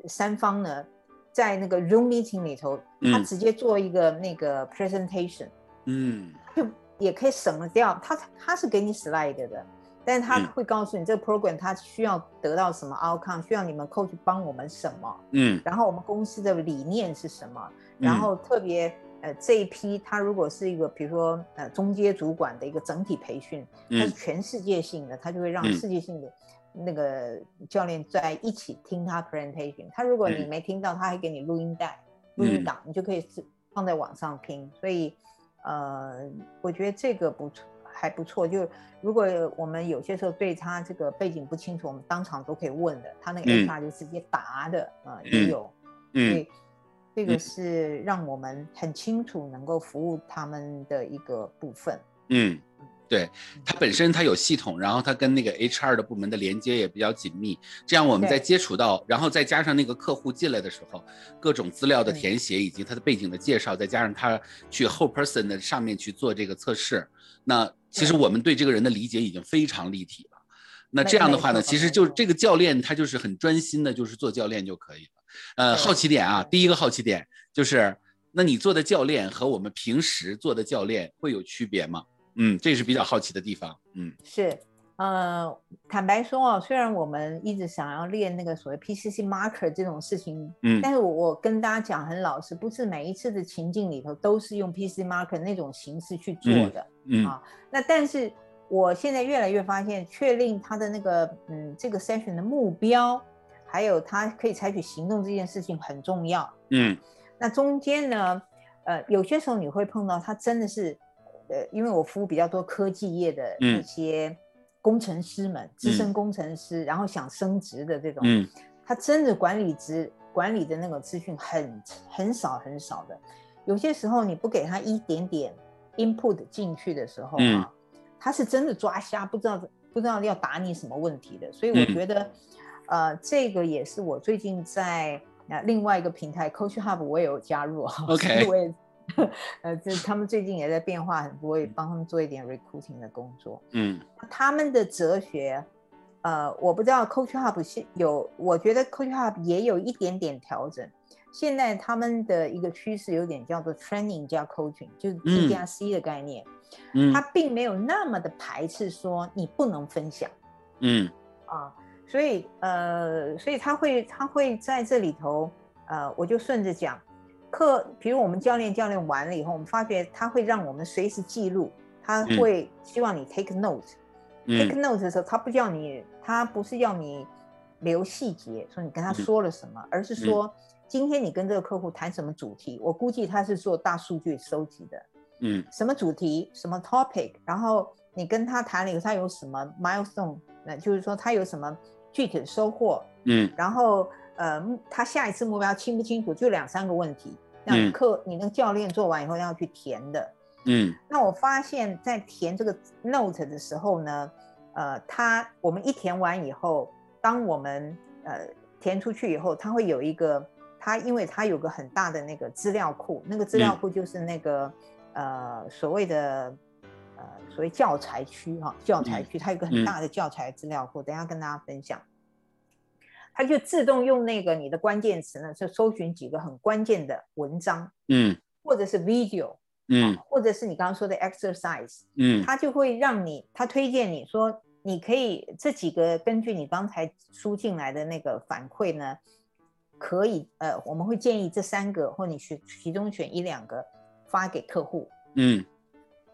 三方呢，在那个 room meeting 里头，他直接做一个那个 presentation，嗯，就也可以省了掉。他他是给你 slide 的，但是他会告诉你这个 program 他需要得到什么 outcome，需要你们 coach 帮我们什么，嗯，然后我们公司的理念是什么，然后特别。呃，这一批他如果是一个，比如说呃中阶主管的一个整体培训，它是全世界性的，他就会让世界性的那个教练在一起听他 presentation。他如果你没听到，他还给你录音带、录音档，你就可以是放在网上听。所以呃，我觉得这个不错，还不错。就如果我们有些时候对他这个背景不清楚，我们当场都可以问的，他那个 HR 就直接答的啊，也有。嗯。这个是让我们很清楚能够服务他们的一个部分。嗯，对，它本身它有系统，然后它跟那个 HR 的部门的连接也比较紧密。这样我们在接触到，然后再加上那个客户进来的时候，各种资料的填写以及他的背景的介绍，再加上他去 whole person 的上面去做这个测试，那其实我们对这个人的理解已经非常立体了。那这样的话呢，其实就这个教练他就是很专心的，就是做教练就可以了。呃，好奇点啊，第一个好奇点就是，那你做的教练和我们平时做的教练会有区别吗？嗯，这是比较好奇的地方。嗯，是，呃，坦白说哦，虽然我们一直想要练那个所谓 PCC marker 这种事情，嗯，但是我我跟大家讲很老实，不是每一次的情境里头都是用 PCC marker 那种形式去做的，嗯啊，那但是我现在越来越发现，确定他的那个嗯这个 session 的目标。还有他可以采取行动这件事情很重要。嗯，那中间呢，呃，有些时候你会碰到他真的是，呃，因为我服务比较多科技业的一些工程师们，资深工程师，然后想升职的这种，嗯，他真的管理资管理的那个资讯很很少很少的。有些时候你不给他一点点 input 进去的时候啊，他是真的抓瞎，不知道不知道要答你什么问题的。所以我觉得。呃，这个也是我最近在呃另外一个平台 Coach Hub 我也有加入，OK，我也呃这他们最近也在变化很多，也帮他们做一点 recruiting 的工作。嗯，他们的哲学，呃，我不知道 Coach Hub 是有，我觉得 Coach Hub 也有一点点调整。现在他们的一个趋势有点叫做 training 加 coaching，就是 T 加 C 的概念。嗯，他并没有那么的排斥说你不能分享。嗯，啊。所以，呃，所以他会，他会在这里头，呃，我就顺着讲，课，比如我们教练教练完了以后，我们发觉他会让我们随时记录，他会希望你 take note，take note 的时候，他不叫你，他不是要你留细节，说你跟他说了什么，而是说今天你跟这个客户谈什么主题，我估计他是做大数据收集的，嗯，什么主题，什么 topic，然后你跟他谈了以后，他有什么 milestone，那就是说他有什么。具体的收获，嗯，然后呃，他下一次目标清不清楚？就两三个问题，让课你那个教练做完以后要去填的，嗯。那我发现，在填这个 note 的时候呢，呃，他我们一填完以后，当我们呃填出去以后，他会有一个，他因为他有个很大的那个资料库，那个资料库就是那个呃所谓的。所谓教材区哈，教材区它有个很大的教材资料库，等下跟大家分享。它就自动用那个你的关键词呢，就搜寻几个很关键的文章，嗯，或者是 video，嗯，或者是你刚刚说的 exercise，嗯，它就会让你，它推荐你说，你可以这几个根据你刚才输进来的那个反馈呢，可以，呃，我们会建议这三个，或你选其中选一两个发给客户，嗯。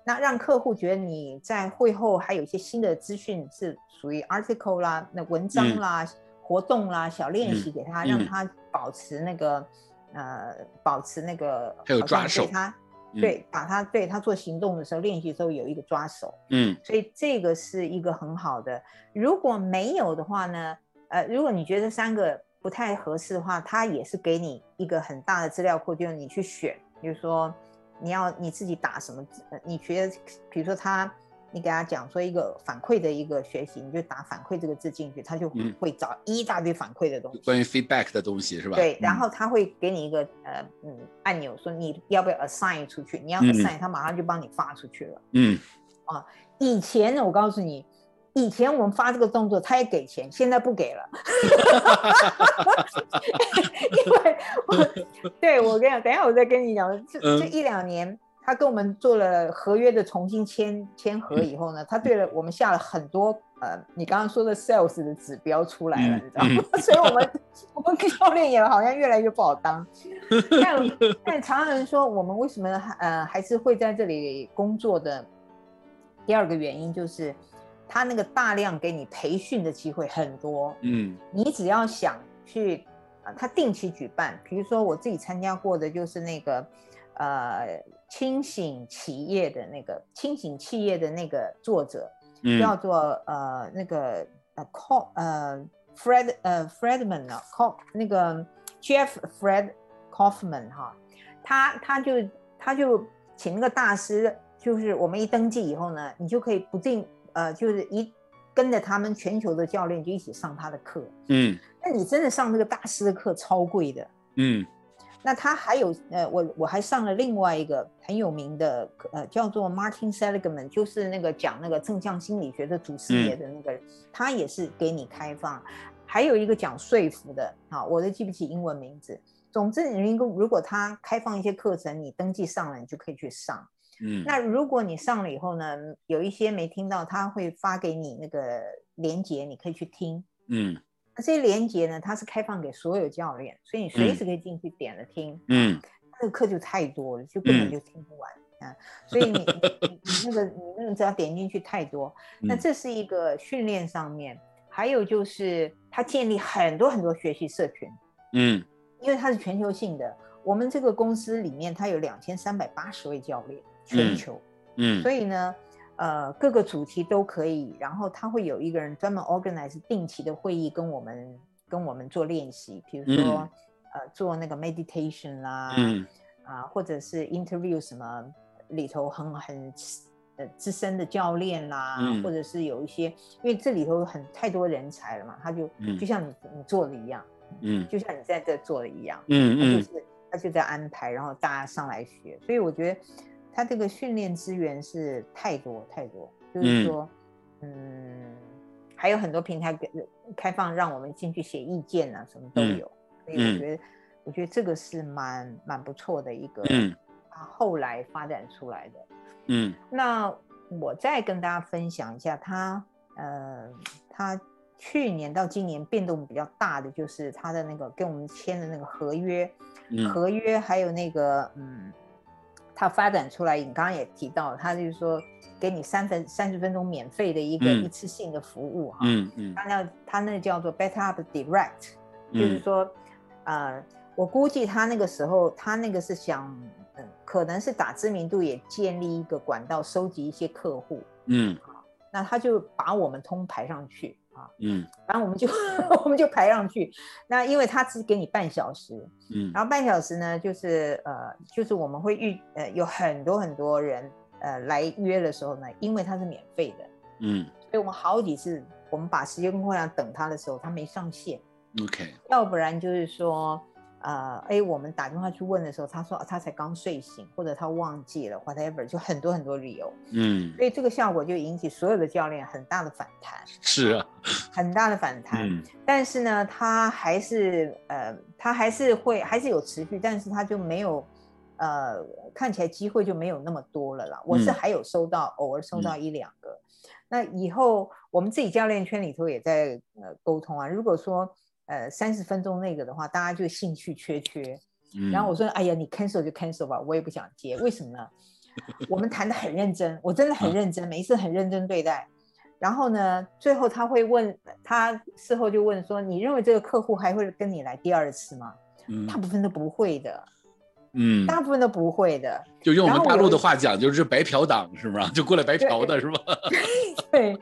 那让客户觉得你在会后还有一些新的资讯是属于 article 啦、那文章啦、活动啦、小练习给他，让他保持那个呃，保持那个还有抓手，他对，把他对他做行动的时候练习的时候有一个抓手，嗯，所以这个是一个很好的。如果没有的话呢，呃，如果你觉得三个不太合适的话，他也是给你一个很大的资料库，就是你去选，比如说。你要你自己打什么字？你觉得，比如说他，你给他讲说一个反馈的一个学习，你就打反馈这个字进去，他就会找一大堆反馈的东西，关于 feedback 的东西是吧？对，然后他会给你一个呃嗯按钮，说你要不要 assign 出去？你要 assign，他马上就帮你发出去了。嗯，啊，以前呢，我告诉你。以前我们发这个动作，他也给钱，现在不给了。因为我 对我跟你讲，等一下我再跟你讲，这这一两年，他跟我们做了合约的重新签签合以后呢，他对了我们下了很多呃，你刚刚说的 sales 的指标出来了，你知道吗？所以我们我们教练也好像越来越不好当。但但常常人说，我们为什么呃还是会在这里工作的？第二个原因就是。他那个大量给你培训的机会很多，嗯，你只要想去啊，他定期举办，比如说我自己参加过的就是那个，呃，清醒企业的那个清醒企业的那个作者，叫做呃那个呃 Co 呃 Fred 呃 Fredman 啊 Co 那个 Jeff Fred Kaufman 哈，他他就他就请那个大师，就是我们一登记以后呢，你就可以不定。呃，就是一跟着他们全球的教练就一起上他的课，嗯，那你真的上这个大师的课超贵的，嗯，那他还有呃，我我还上了另外一个很有名的，呃，叫做 Martin Seligman，就是那个讲那个正向心理学的祖师爷的那个人，他也是给你开放，还有一个讲说服的，啊，我都记不起英文名字，总之，如果如果他开放一些课程，你登记上了，你就可以去上。嗯，那如果你上了以后呢，有一些没听到，他会发给你那个连接，你可以去听。嗯，那这些连接呢，它是开放给所有教练，所以你随时可以进去点了听。嗯，那个课就太多了，就根本就听不完啊。所以你你 你那个你那个只要点进去太多，那这是一个训练上面，还有就是他建立很多很多学习社群。嗯，因为它是全球性的，我们这个公司里面它有两千三百八十位教练。全球，嗯，所以呢，呃，各个主题都可以，然后他会有一个人专门 organize 定期的会议，跟我们跟我们做练习，比如说，呃，做那个 meditation 啦，嗯，啊，或者是 interview 什么里头很很呃资深的教练啦，或者是有一些，因为这里头很太多人才了嘛，他就就像你你做的一样，嗯，就像你在这做的一样，嗯嗯，就是他就在安排，然后大家上来学，所以我觉得。他这个训练资源是太多太多，就是说，嗯，还有很多平台给开放，让我们进去写意见啊，什么都有。所以我觉得，我觉得这个是蛮蛮不错的一个，啊，后来发展出来的。嗯，那我再跟大家分享一下，他，呃，他去年到今年变动比较大的，就是他的那个跟我们签的那个合约，合约还有那个，嗯。它发展出来，你刚刚也提到，它就是说给你三分三十分钟免费的一个一次性的服务哈。嗯嗯。它那它那叫做 Better Up Direct，就是说，呃，我估计他那个时候他那个是想，嗯，可能是打知名度，也建立一个管道，收集一些客户。嗯。那他就把我们通排上去。嗯，然后我们就 我们就排上去，那因为他只给你半小时，嗯，然后半小时呢，就是呃，就是我们会遇呃有很多很多人呃来约的时候呢，因为他是免费的，嗯，所以我们好几次我们把时间空量等他的时候，他没上线，OK，要不然就是说。呃，哎，我们打电话去问的时候，他说他才刚睡醒，或者他忘记了，whatever，就很多很多理由。嗯，所以这个效果就引起所有的教练很大的反弹。是啊，很大的反弹。嗯，但是呢，他还是呃，他还是会还是有持续，但是他就没有呃，看起来机会就没有那么多了啦。我是还有收到，偶尔收到一两个。那以后我们自己教练圈里头也在呃沟通啊，如果说。呃，三十分钟那个的话，大家就兴趣缺缺。然后我说：“哎呀，你 cancel 就 cancel 吧，我也不想接。为什么呢？我们谈的很认真，我真的很认真，每一次很认真对待。然后呢，最后他会问他事后就问说：你认为这个客户还会跟你来第二次吗？大部分都不会的。嗯，大部分都不会的。就用我们大陆的话讲，就是白嫖党，是不是？就过来白嫖的是吧？对，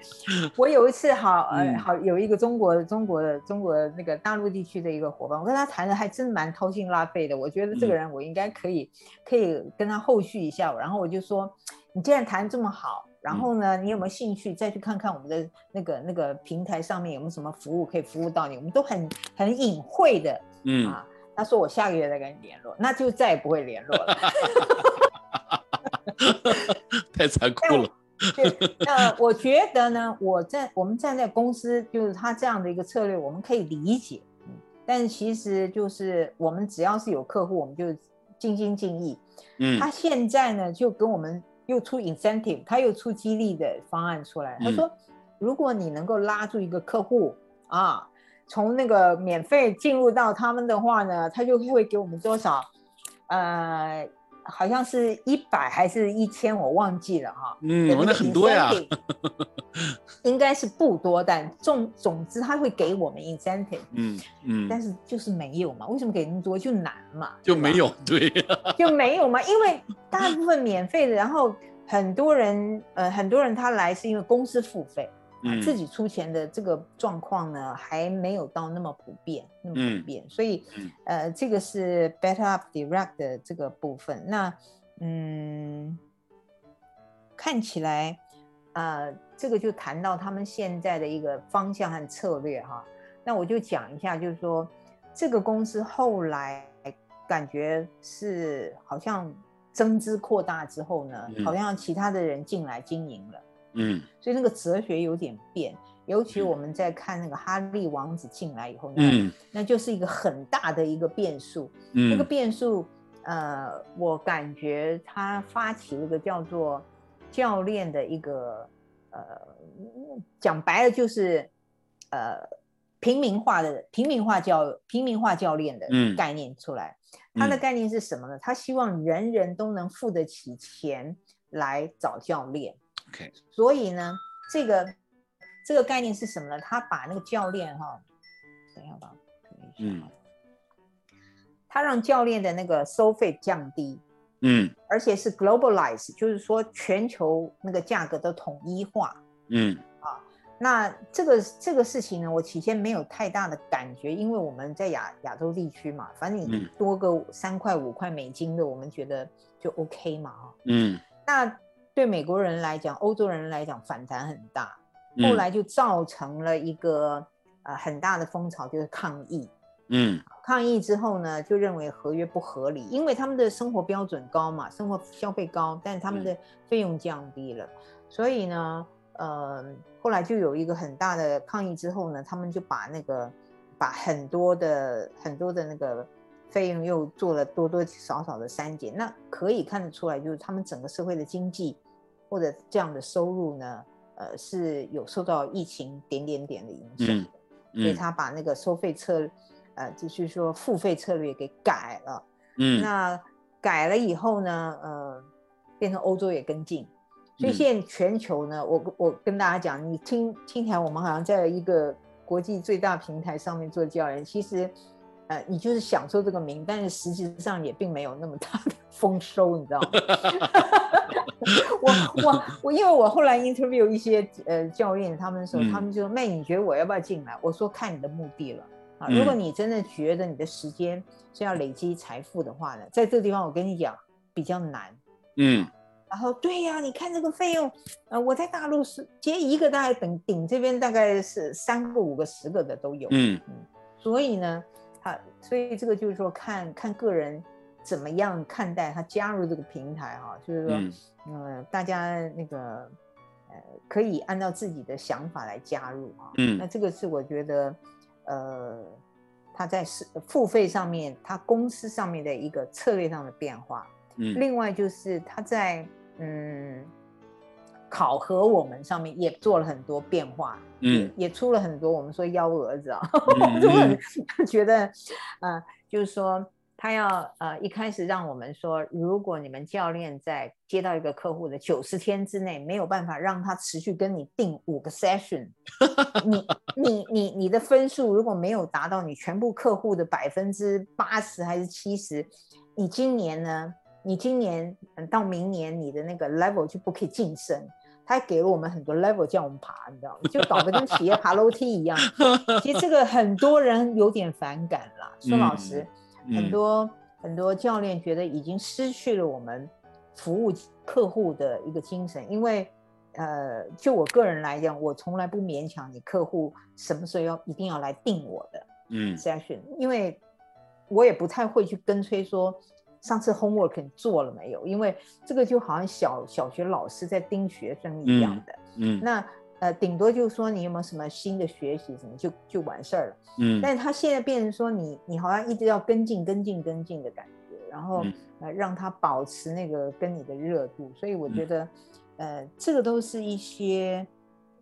我有一次好呃好有一个中国中国的中国那个大陆地区的一个伙伴，我跟他谈的还真蛮掏心拉肺的。我觉得这个人我应该可以可以跟他后续一下。然后我就说，你既然谈这么好，然后呢，你有没有兴趣再去看看我们的那个那个平台上面有没有什么服务可以服务到你？我们都很很隐晦的，嗯啊。他说我下个月再跟你联络，那就再也不会联络了。太残酷了。那我觉得呢，我在我们站在公司，就是他这样的一个策略，我们可以理解。但其实就是我们只要是有客户，我们就尽心尽意。嗯。他现在呢，就跟我们又出 incentive，他又出激励的方案出来。他说，如果你能够拉住一个客户啊。从那个免费进入到他们的话呢，他就会给我们多少？呃，好像是一百还是一千，我忘记了哈。嗯，那很多呀。应该是不多，但总总之他会给我们 incentive。嗯嗯。但是就是没有嘛？为什么给那么多？就难嘛。就没有对。就没有嘛？因为大部分免费的，然后很多人呃很多人他来是因为公司付费。自己出钱的这个状况呢，还没有到那么普遍，那么普遍，所以，呃，这个是 better up direct 的这个部分。那，嗯，看起来，呃，这个就谈到他们现在的一个方向和策略哈。那我就讲一下，就是说，这个公司后来感觉是好像增资扩大之后呢，好像其他的人进来经营了。嗯，所以那个哲学有点变，尤其我们在看那个哈利王子进来以后，嗯，那就是一个很大的一个变数。嗯，那个变数，呃，我感觉他发起了个叫做教练的一个，呃，讲白了就是，呃，平民化的平民化教平民化教练的概念出来。他的概念是什么呢？他希望人人都能付得起钱来找教练。所以呢，这个这个概念是什么呢？他把那个教练哈，等一下吧，嗯，他让教练的那个收费降低，嗯，而且是 globalize，就是说全球那个价格都统一化，嗯，啊，那这个这个事情呢，我起先没有太大的感觉，因为我们在亚亚洲地区嘛，反正你多个三块五块美金的，我们觉得就 OK 嘛，哈，嗯，那。对美国人来讲，欧洲人来讲，反弹很大，后来就造成了一个呃很大的风潮，就是抗议。嗯，抗议之后呢，就认为合约不合理，因为他们的生活标准高嘛，生活消费高，但是他们的费用降低了，所以呢，呃，后来就有一个很大的抗议之后呢，他们就把那个把很多的很多的那个。费用又做了多多少少的删减，那可以看得出来，就是他们整个社会的经济或者这样的收入呢，呃，是有受到疫情点点点的影响的。所以他把那个收费策，呃，就是说付费策略给改了。嗯，那改了以后呢，呃，变成欧洲也跟进，所以现在全球呢，我我跟大家讲，你听听起来我们好像在一个国际最大平台上面做教研，其实。呃，你就是享受这个名，但是实际上也并没有那么大的 丰收，你知道吗？我我 我，因为我后来 interview 一些呃教练，他们说，他们就说，妹，你觉得我要不要进来？我说看你的目的了啊。如果你真的觉得你的时间是要累积财富的话呢，在这个地方我跟你讲比较难。嗯。然后对呀，你看这个费用，呃，我在大陆是接一个大概顶顶这边大概是三个、五个、十个的都有。嗯嗯。所以呢。啊，所以这个就是说，看看个人怎么样看待他加入这个平台哈，就是说，嗯，大家那个呃，可以按照自己的想法来加入啊。嗯，那这个是我觉得，呃，他在是付费上面，他公司上面的一个策略上的变化。嗯，另外就是他在嗯。考核我们上面也做了很多变化，嗯，也出了很多我们说幺蛾子啊，就很觉得，呃，就是说他要呃一开始让我们说，如果你们教练在接到一个客户的九十天之内没有办法让他持续跟你定五个 session，你你你你的分数如果没有达到你全部客户的百分之八十还是七十，你今年呢？你今年到明年你的那个 level 就不可以晋升。他还给了我们很多 level 叫我们爬，你知道吗？就搞得跟企业爬楼梯一样。其实这个很多人有点反感啦。说老实，很多很多教练觉得已经失去了我们服务客户的一个精神。因为呃，就我个人来讲，我从来不勉强你客户什么时候要一定要来定我的嗯 session，因为我也不太会去跟催说。上次 homework 你做了没有？因为这个就好像小小学老师在盯学生一样的。嗯。那呃，顶多就是说你有没有什么新的学习什么，就就完事儿了。嗯。但是他现在变成说你你好像一直要跟进跟进跟进的感觉，然后呃让他保持那个跟你的热度。所以我觉得，呃，这个都是一些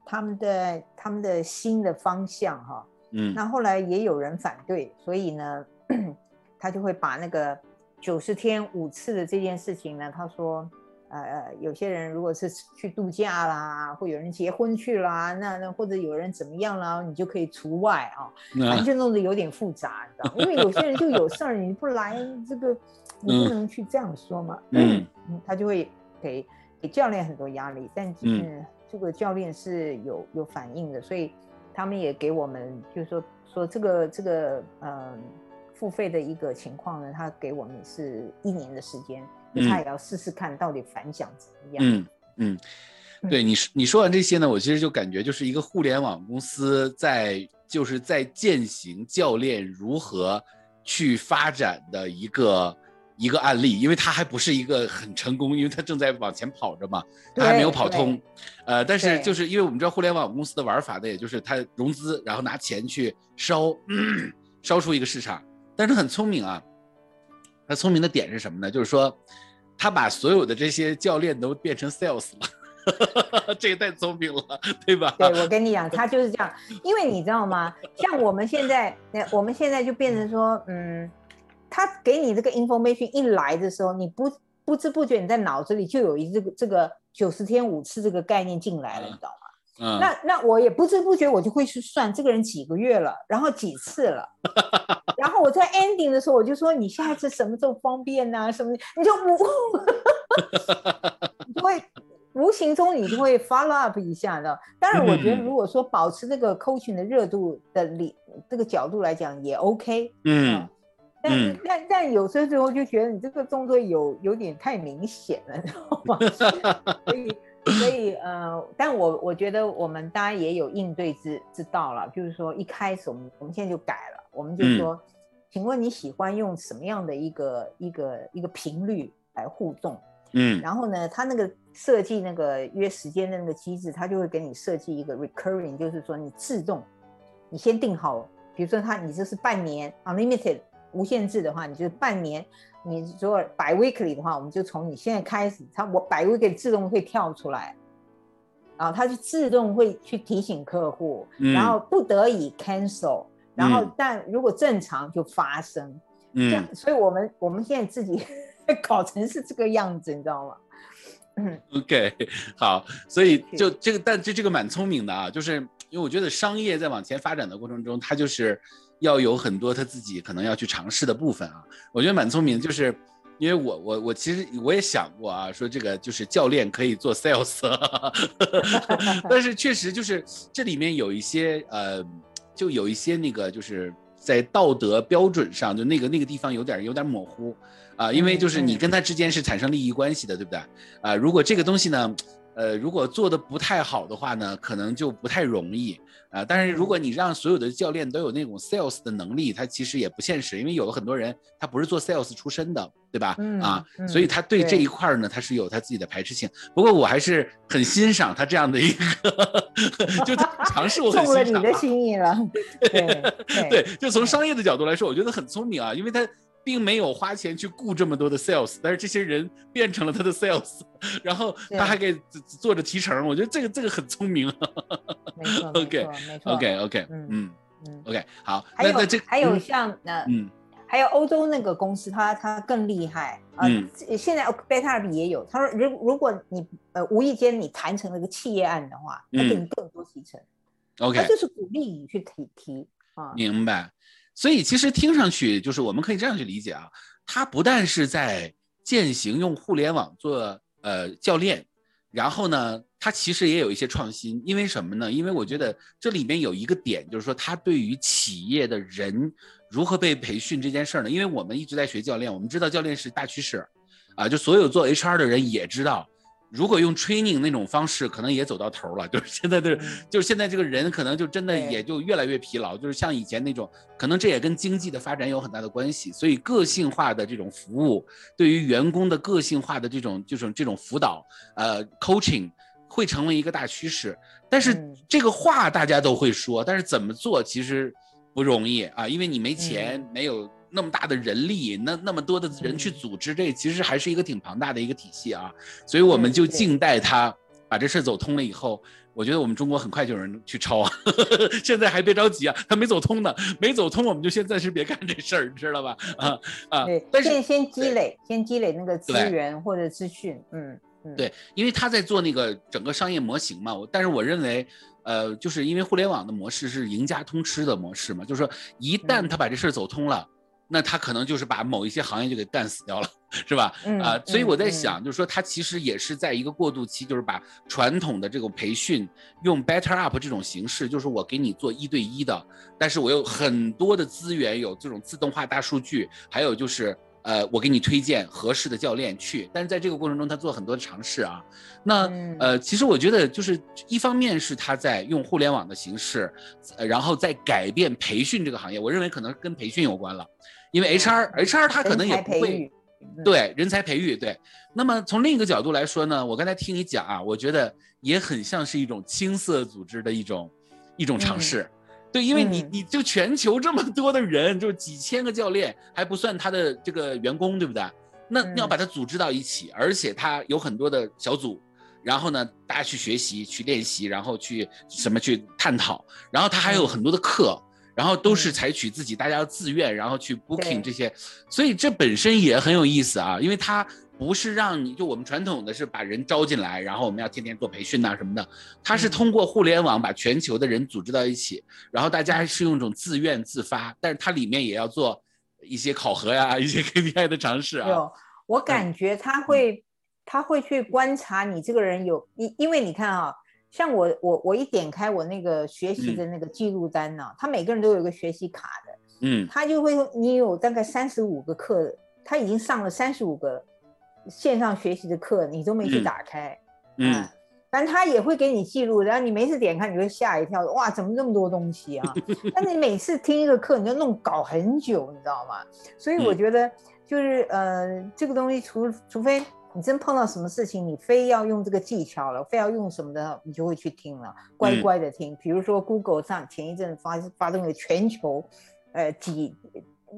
他们的他们的新的方向哈。嗯。那后来也有人反对，所以呢，他就会把那个。九十天五次的这件事情呢，他说，呃呃，有些人如果是去度假啦，或有人结婚去啦，那那或者有人怎么样啦，你就可以除外啊，反正就弄得有点复杂，你知道因为有些人就有事儿，你不来，这个 你不能去这样说嘛。嗯，他就会给给教练很多压力，但嗯，这个教练是有有反应的，所以他们也给我们就是说说这个这个嗯。付费的一个情况呢，他给我们是一年的时间，他也要试试看到底反响怎么样。嗯嗯，对你说你说完这些呢，我其实就感觉就是一个互联网公司在就是在践行教练如何去发展的一个一个案例，因为他还不是一个很成功，因为他正在往前跑着嘛，他还没有跑通。呃，但是就是因为我们知道互联网公司的玩法呢，也就是他融资，然后拿钱去烧 烧出一个市场。但是很聪明啊，他聪明的点是什么呢？就是说，他把所有的这些教练都变成 sales 了，这个太聪明了，对吧？对，我跟你讲，他就是这样，因为你知道吗？像我们现在，那我们现在就变成说，嗯，他给你这个 information 一来的时候，你不不知不觉你在脑子里就有一这个这个九十天五次这个概念进来了，你知道吗？那那我也不知不觉我就会去算这个人几个月了，然后几次了，然后我在 ending 的时候我就说你下一次什么时候方便呐？什么你就无，你就 会无形中你就会 follow up 一下的。当然我觉得如果说保持这个 coaching 的热度的理这个角度来讲也 OK，嗯，但但但有些时候就觉得你这个动作有有点太明显了，知道吗？所以。所以呃，但我我觉得我们大家也有应对之之道了，就是说一开始我们我们现在就改了，我们就说，请问你喜欢用什么样的一个一个一个频率来互动？嗯，然后呢，他那个设计那个约时间的那个机制，他就会给你设计一个 recurring，就是说你自动，你先定好，比如说他你这是半年 unlimited 无限制的话，你就是半年。你做 by weekly 的话，我们就从你现在开始，它我 by weekly 自动会跳出来，然后它就自动会去提醒客户，然后不得已 cancel，然后但如果正常就发生，这样，所以我们我们现在自己 搞成是这个样子，你知道吗？嗯，OK，好，所以就这个，但这这个蛮聪明的啊，就是因为我觉得商业在往前发展的过程中，它就是。要有很多他自己可能要去尝试的部分啊，我觉得蛮聪明，就是因为我我我其实我也想过啊，说这个就是教练可以做 sales，但是确实就是这里面有一些呃，就有一些那个就是在道德标准上，就那个那个地方有点有点模糊啊，因为就是你跟他之间是产生利益关系的，对不对啊？如果这个东西呢？呃，如果做的不太好的话呢，可能就不太容易啊。但是如果你让所有的教练都有那种 sales 的能力，他其实也不现实，因为有很多人他不是做 sales 出身的，对吧？啊，所以他对这一块呢，他是有他自己的排斥性。不过我还是很欣赏他这样的一个，就他 尝试，我很欣赏。中了你的心意了。对 对，就从商业的角度来说，我觉得很聪明啊，因为他。并没有花钱去雇这么多的 sales，但是这些人变成了他的 sales，然后他还给做着提成，我觉得这个这个很聪明。没错，OK OK OK，嗯嗯 OK 好。还有还有像那嗯，还有欧洲那个公司，他他更厉害啊。现在贝塔尔比也有，他说如如果你呃无意间你谈成了个企业案的话，他给你更多提成。OK，他就是鼓励你去提提啊。明白。所以其实听上去就是我们可以这样去理解啊，他不但是在践行用互联网做呃教练，然后呢，他其实也有一些创新。因为什么呢？因为我觉得这里面有一个点，就是说他对于企业的人如何被培训这件事儿呢？因为我们一直在学教练，我们知道教练是大趋势，啊，就所有做 HR 的人也知道。如果用 training 那种方式，可能也走到头了。就是现在的，就是现在这个人可能就真的也就越来越疲劳。就是像以前那种，可能这也跟经济的发展有很大的关系。所以个性化的这种服务，对于员工的个性化的这种这种这种辅导，呃，coaching 会成为一个大趋势。但是这个话大家都会说，但是怎么做其实不容易啊，因为你没钱，没有。那么大的人力，那那么多的人去组织这，其实还是一个挺庞大的一个体系啊。所以我们就静待他把这事走通了以后，我觉得我们中国很快就有人去抄啊。现在还别着急啊，他没走通呢，没走通我们就先暂时别干这事儿，你知道吧？啊啊，对，先先积累，先积累那个资源或者资讯，嗯嗯，对，因为他在做那个整个商业模型嘛。我但是我认为，呃，就是因为互联网的模式是赢家通吃的模式嘛，就是说一旦他把这事儿走通了。那他可能就是把某一些行业就给干死掉了，是吧？啊，所以我在想，就是说他其实也是在一个过渡期，就是把传统的这种培训用 Better Up 这种形式，就是我给你做一对一的，但是我有很多的资源，有这种自动化大数据，还有就是呃，我给你推荐合适的教练去。但是在这个过程中，他做很多的尝试啊。那呃，其实我觉得就是一方面是他在用互联网的形式，呃，然后在改变培训这个行业，我认为可能跟培训有关了。因为 H R H R 他可能也不会，对人才培育对。那么从另一个角度来说呢，我刚才听你讲啊，我觉得也很像是一种青涩组织的一种一种尝试。对，因为你你就全球这么多的人，就几千个教练，还不算他的这个员工，对不对？那要把它组织到一起，而且他有很多的小组，然后呢，大家去学习、去练习，然后去什么去探讨，然后他还有很多的课。然后都是采取自己大家自愿，然后去 booking 这些，所以这本身也很有意思啊，因为它不是让你就我们传统的是把人招进来，然后我们要天天做培训呐什么的，它是通过互联网把全球的人组织到一起，然后大家是用一种自愿自发，但是它里面也要做一些考核呀，一些 KPI 的尝试啊。有，我感觉他会他会去观察你这个人有，因因为你看啊。像我我我一点开我那个学习的那个记录单呢，他每个人都有一个学习卡的，嗯，他就会你有大概三十五个课，他已经上了三十五个线上学习的课，你都没去打开，嗯，反正他也会给你记录，然后你每次点开你会吓一跳，哇，怎么这么多东西啊？但是你每次听一个课，你就弄搞很久，你知道吗？所以我觉得就是呃，这个东西除除非。你真碰到什么事情，你非要用这个技巧了，非要用什么的，你就会去听了，乖乖的听。比如说 Google 上前一阵发发动了全球，呃几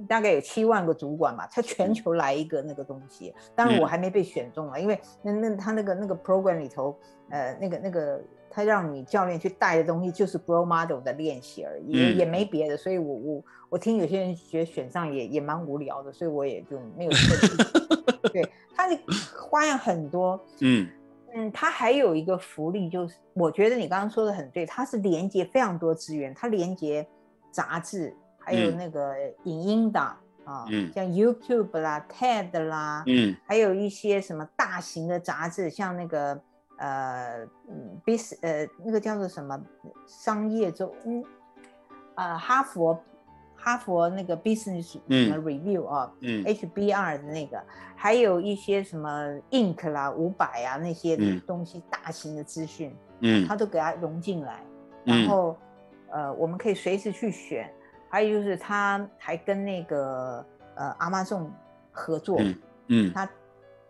大概有七万个主管吧，他全球来一个那个东西。当然我还没被选中啊，因为那那他那个那个 program 里头，呃那个那个他让你教练去带的东西就是 Grow Model 的练习而已，也也没别的。所以我我我听有些人觉得选上也也蛮无聊的，所以我也就没有 对。他的花样很多，嗯嗯，它还有一个福利，就是我觉得你刚刚说的很对，它是连接非常多资源，它连接杂志，还有那个影音档啊，像 YouTube 啦、TED 啦，嗯，还有一些什么大型的杂志，像那个呃，Bis 呃那个叫做什么商业周，嗯，啊哈佛。哈佛那个 business 什么 review 啊，HBR 的那个，还有一些什么 Ink 啦、五百啊那些东西，大型的资讯，嗯，他都给它融进来，然后呃，我们可以随时去选。还有就是他还跟那个呃 Amazon 合作，嗯，他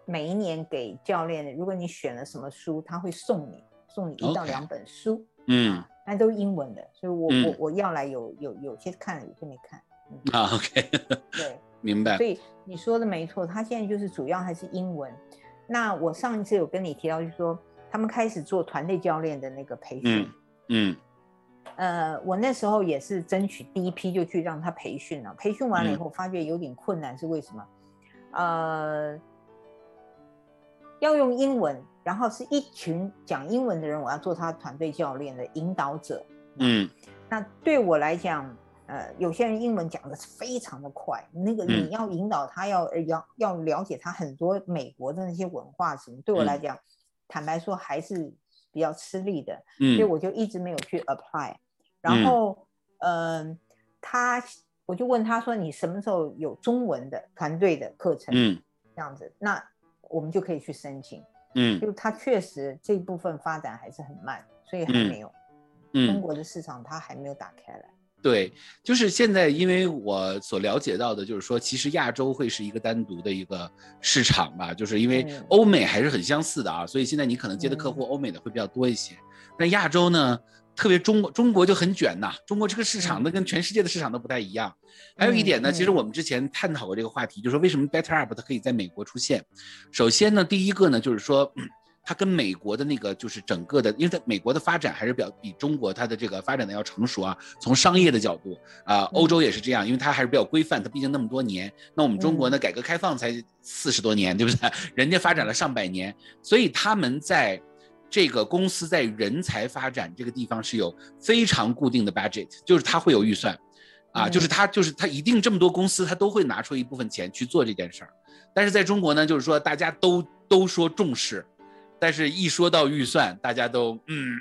每一年给教练，如果你选了什么书，他会送你送你一到两本书，嗯。那都是英文的，所以我我我要来有有有些看了，有些没看。啊，OK，对，明白。所以你说的没错，他现在就是主要还是英文。那我上一次有跟你提到，就是说他们开始做团队教练的那个培训。嗯。呃，我那时候也是争取第一批就去让他培训了，培训完了以后发觉有点困难，是为什么？呃，要用英文。然后是一群讲英文的人，我要做他团队教练的引导者。嗯，那对我来讲，呃，有些人英文讲的是非常的快，那个你要引导他要要要了解他很多美国的那些文化什么，对我来讲，坦白说还是比较吃力的，所以我就一直没有去 apply。然后，嗯，他我就问他说，你什么时候有中文的团队的课程？嗯，这样子，那我们就可以去申请。嗯，就它确实这部分发展还是很慢，所以还没有。嗯，中国的市场它还没有打开来。对，就是现在，因为我所了解到的，就是说，其实亚洲会是一个单独的一个市场吧，就是因为欧美还是很相似的啊，所以现在你可能接的客户欧美的会比较多一些。那亚洲呢，特别中国，中国就很卷呐，中国这个市场那跟全世界的市场都不太一样。还有一点呢，其实我们之前探讨过这个话题，就是说为什么 Better Up 它可以在美国出现。首先呢，第一个呢，就是说。它跟美国的那个就是整个的，因为它美国的发展还是比较比中国它的这个发展的要成熟啊。从商业的角度啊，欧洲也是这样，因为它还是比较规范，它毕竟那么多年。那我们中国呢，改革开放才四十多年，对不对？人家发展了上百年，所以他们在这个公司在人才发展这个地方是有非常固定的 budget，就是它会有预算啊，就是它就是它一定这么多公司它都会拿出一部分钱去做这件事儿。但是在中国呢，就是说大家都都说重视。但是，一说到预算，大家都嗯，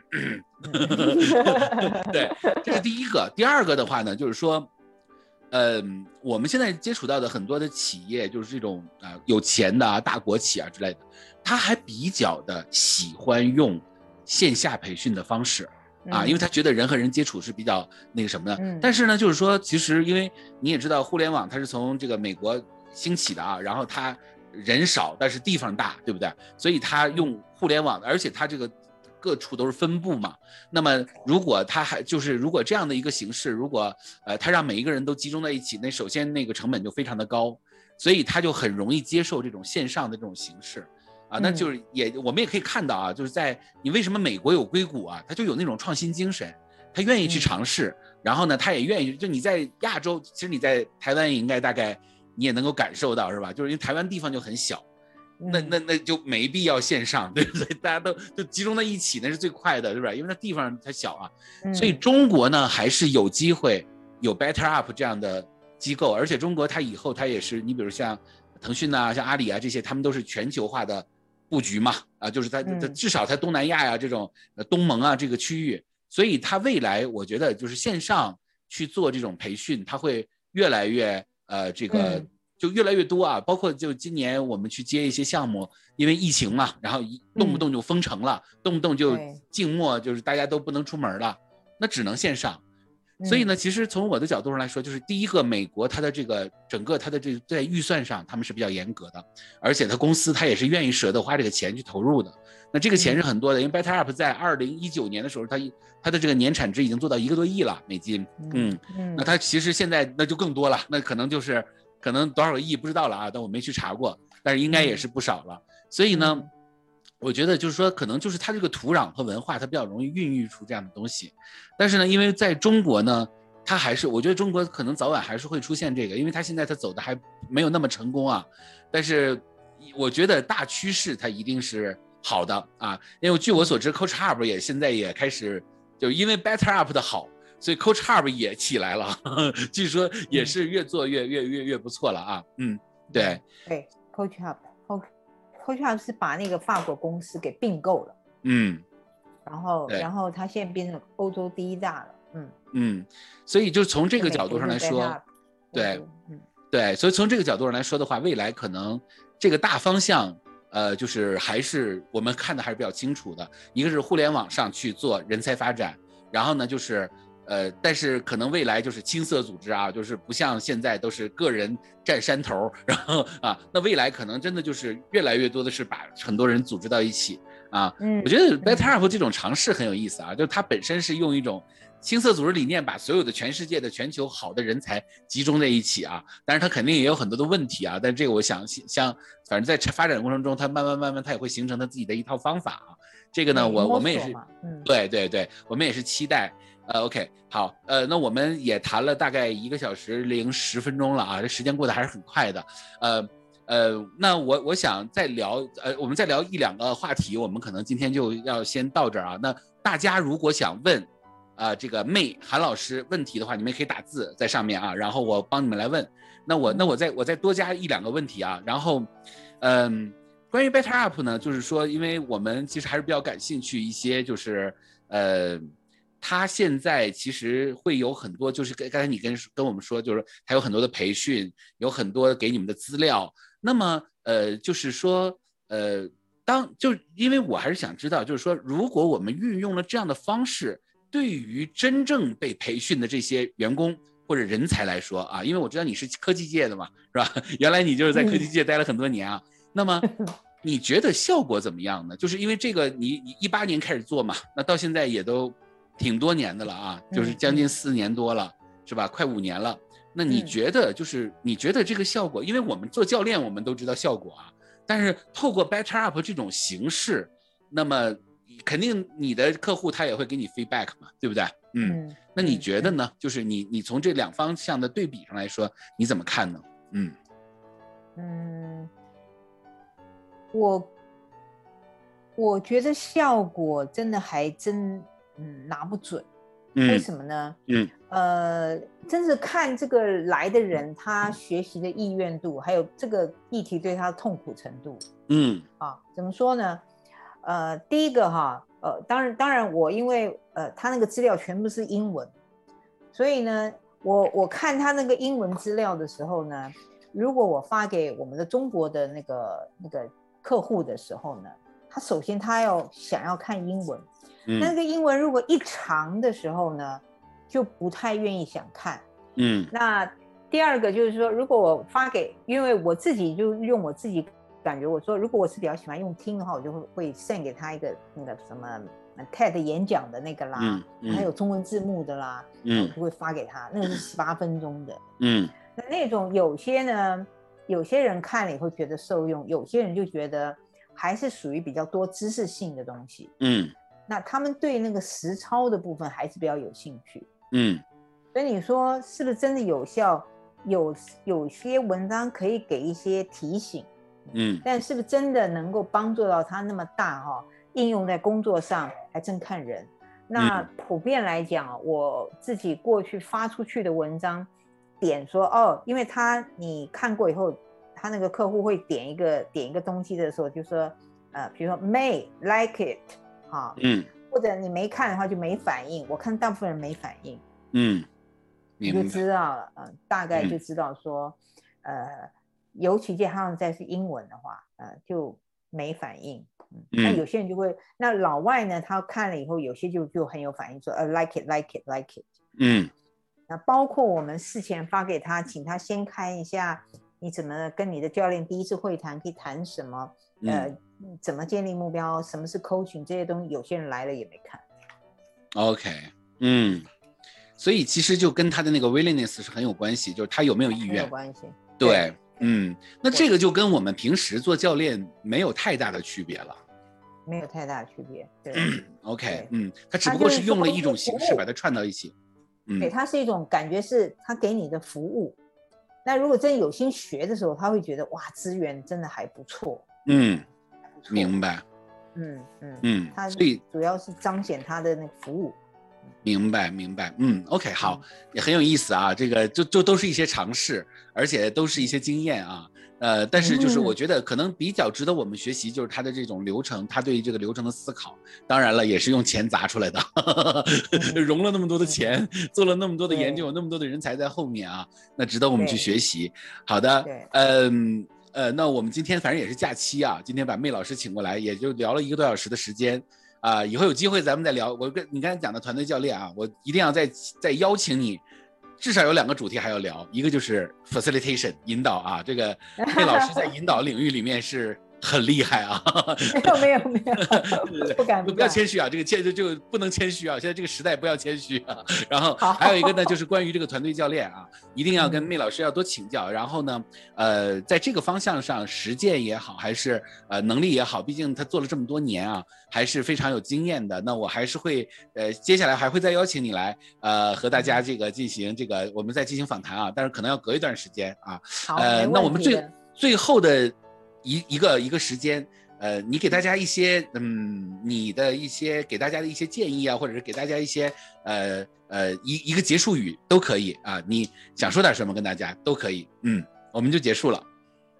对，这是第一个。第二个的话呢，就是说，嗯，我们现在接触到的很多的企业，就是这种啊有钱的啊大国企啊之类的，他还比较的喜欢用线下培训的方式啊，因为他觉得人和人接触是比较那个什么的。但是呢，就是说，其实因为你也知道，互联网它是从这个美国兴起的啊，然后它。人少，但是地方大，对不对？所以它用互联网，而且它这个各处都是分布嘛。那么如果他还就是如果这样的一个形式，如果呃他让每一个人都集中在一起，那首先那个成本就非常的高，所以他就很容易接受这种线上的这种形式啊。那就是也我们也可以看到啊，就是在你为什么美国有硅谷啊，他就有那种创新精神，他愿意去尝试，然后呢，他也愿意就你在亚洲，其实你在台湾也应该大概。你也能够感受到是吧？就是因为台湾地方就很小，那那那就没必要线上，对不对？大家都就集中在一起，那是最快的，对吧？因为它地方太小啊。所以中国呢，还是有机会有 Better Up 这样的机构，而且中国它以后它也是，你比如像腾讯呐、像阿里啊这些，他们都是全球化的布局嘛，啊，就是它它至少在东南亚呀这种东盟啊这个区域，所以它未来我觉得就是线上去做这种培训，它会越来越。呃，这个就越来越多啊，包括就今年我们去接一些项目，因为疫情嘛，然后一动不动就封城了，动不动就静默，就是大家都不能出门了，那只能线上。所以呢，其实从我的角度上来说，就是第一个，美国它的这个整个它的这在预算上，他们是比较严格的，而且它公司它也是愿意舍得花这个钱去投入的。那这个钱是很多的，因为 Better Up 在二零一九年的时候，它它的这个年产值已经做到一个多亿了美金。嗯嗯，那它其实现在那就更多了，那可能就是可能多少个亿不知道了啊，但我没去查过，但是应该也是不少了。所以呢。我觉得就是说，可能就是它这个土壤和文化，它比较容易孕育出这样的东西。但是呢，因为在中国呢，它还是我觉得中国可能早晚还是会出现这个，因为它现在它走的还没有那么成功啊。但是我觉得大趋势它一定是好的啊，因为据我所知，Coach Hub 也现在也开始，就因为 Better Up 的好，所以 Coach Hub 也起来了，据说也是越做越越越越不错了啊。嗯，对，对，Coach Hub。Coach Hub 是把那个法国公司给并购了，嗯，然后，然后它现在变成欧洲第一大了，嗯。嗯，所以就从这个角度上来说，对，嗯对，所以从这个角度上来说的话，未来可能这个大方向，呃，就是还是我们看的还是比较清楚的，一个是互联网上去做人才发展，然后呢就是。呃，但是可能未来就是青色组织啊，就是不像现在都是个人占山头，然后啊，那未来可能真的就是越来越多的是把很多人组织到一起啊。嗯，我觉得 Better Up 这种尝试很有意思啊，就是它本身是用一种青色组织理念，把所有的全世界的全球好的人才集中在一起啊。但是它肯定也有很多的问题啊，但这个我想像反正在发展过程中，它慢慢慢慢它也会形成它自己的一套方法啊。这个呢，我我们也是，对对对，我们也是期待。呃，OK，好，呃，那我们也谈了大概一个小时零十分钟了啊，这时间过得还是很快的。呃，呃，那我我想再聊，呃，我们再聊一两个话题，我们可能今天就要先到这儿啊。那大家如果想问啊这个妹韩老师问题的话，你们可以打字在上面啊，然后我帮你们来问。那我那我再我再多加一两个问题啊，然后，嗯，关于 Better Up 呢，就是说，因为我们其实还是比较感兴趣一些，就是呃，他现在其实会有很多，就是刚刚才你跟跟我们说，就是他有很多的培训，有很多给你们的资料。那么呃，就是说呃，当就因为我还是想知道，就是说，如果我们运用了这样的方式，对于真正被培训的这些员工。或者人才来说啊，因为我知道你是科技界的嘛，是吧？原来你就是在科技界待了很多年啊。那么 你觉得效果怎么样呢？就是因为这个，你你一八年开始做嘛，那到现在也都挺多年的了啊，就是将近四年多了，是吧？快五年了。那你觉得就是你觉得这个效果？因为我们做教练，我们都知道效果啊。但是透过 Better Up 这种形式，那么肯定你的客户他也会给你 feedback 嘛，对不对？嗯。那你觉得呢？就是你你从这两方向的对比上来说，你怎么看呢？嗯嗯，我我觉得效果真的还真嗯拿不准，为什么呢？嗯呃，真是看这个来的人他学习的意愿度，还有这个议题对他的痛苦程度。嗯啊，怎么说呢？呃，第一个哈。呃，当然，当然，我因为呃，他那个资料全部是英文，所以呢，我我看他那个英文资料的时候呢，如果我发给我们的中国的那个那个客户的时候呢，他首先他要想要看英文，那个英文如果一长的时候呢，就不太愿意想看。嗯，那第二个就是说，如果我发给，因为我自己就用我自己。感觉我说，如果我是比较喜欢用听的话，我就会会 send 给他一个那个什么 TED 演讲的那个啦，还有中文字幕的啦，嗯，就会发给他，那个是十八分钟的，嗯，那那种有些呢，有些人看了以后觉得受用，有些人就觉得还是属于比较多知识性的东西，嗯，那他们对那个实操的部分还是比较有兴趣，嗯，所以你说是不是真的有效？有有些文章可以给一些提醒。嗯，但是不是真的能够帮助到他那么大哈？应用在工作上还真看人。那普遍来讲，我自己过去发出去的文章，点说哦，因为他你看过以后，他那个客户会点一个点一个东西的时候，就说呃，比如说 may like it 哈，嗯，或者你没看的话就没反应。我看大部分人没反应，嗯，你就知道了，嗯，大概就知道说，呃。尤其这行再是英文的话，呃，就没反应。那有些人就会，那老外呢，他看了以后，有些就就很有反应，说呃，like it，like it，like it。嗯。那包括我们事前发给他，请他先看一下，你怎么跟你的教练第一次会谈可以谈什么？呃，怎么建立目标？什么是 coaching？这些东西，有些人来了也没看。OK，嗯。所以其实就跟他的那个 willingness 是很有关系，就是他有没有意愿。有关系。对。嗯，那这个就跟我们平时做教练没有太大的区别了，没有太大的区别。对，OK，嗯，他只不过是用了一种形式把它串到一起。嗯，对，它是一种感觉，是他给你的服务。那如果真有心学的时候，他会觉得哇，资源真的还不错。嗯，明白。嗯嗯。嗯，他所以主要是彰显他的那个服务。明白，明白，嗯，OK，好，也很有意思啊，这个就就都是一些尝试，而且都是一些经验啊，呃，但是就是我觉得可能比较值得我们学习，就是他的这种流程，他对于这个流程的思考，当然了，也是用钱砸出来的，融了那么多的钱，做了那么多的研究，那么多的人才在后面啊，那值得我们去学习。好的，嗯，呃，那我们今天反正也是假期啊，今天把妹老师请过来，也就聊了一个多小时的时间。啊，以后有机会咱们再聊。我跟你刚才讲的团队教练啊，我一定要再再邀请你，至少有两个主题还要聊，一个就是 facilitation 引导啊，这个 妹老师在引导领域里面是。很厉害啊！没有没有没有，不敢不要谦虚啊！这个谦就就不能谦虚啊！现在这个时代不要谦虚啊！然后还有一个呢，就是关于这个团队教练啊，一定要跟妹老师要多请教。然后呢，呃，在这个方向上实践也好，还是呃能力也好，毕竟他做了这么多年啊，还是非常有经验的。那我还是会呃，接下来还会再邀请你来呃，和大家这个进行这个我们再进行访谈啊，但是可能要隔一段时间啊。好呃，那我们最最后的。一一个一个时间，呃，你给大家一些，嗯，你的一些给大家的一些建议啊，或者是给大家一些，呃呃，一一个结束语都可以啊。你想说点什么跟大家都可以，嗯，我们就结束了，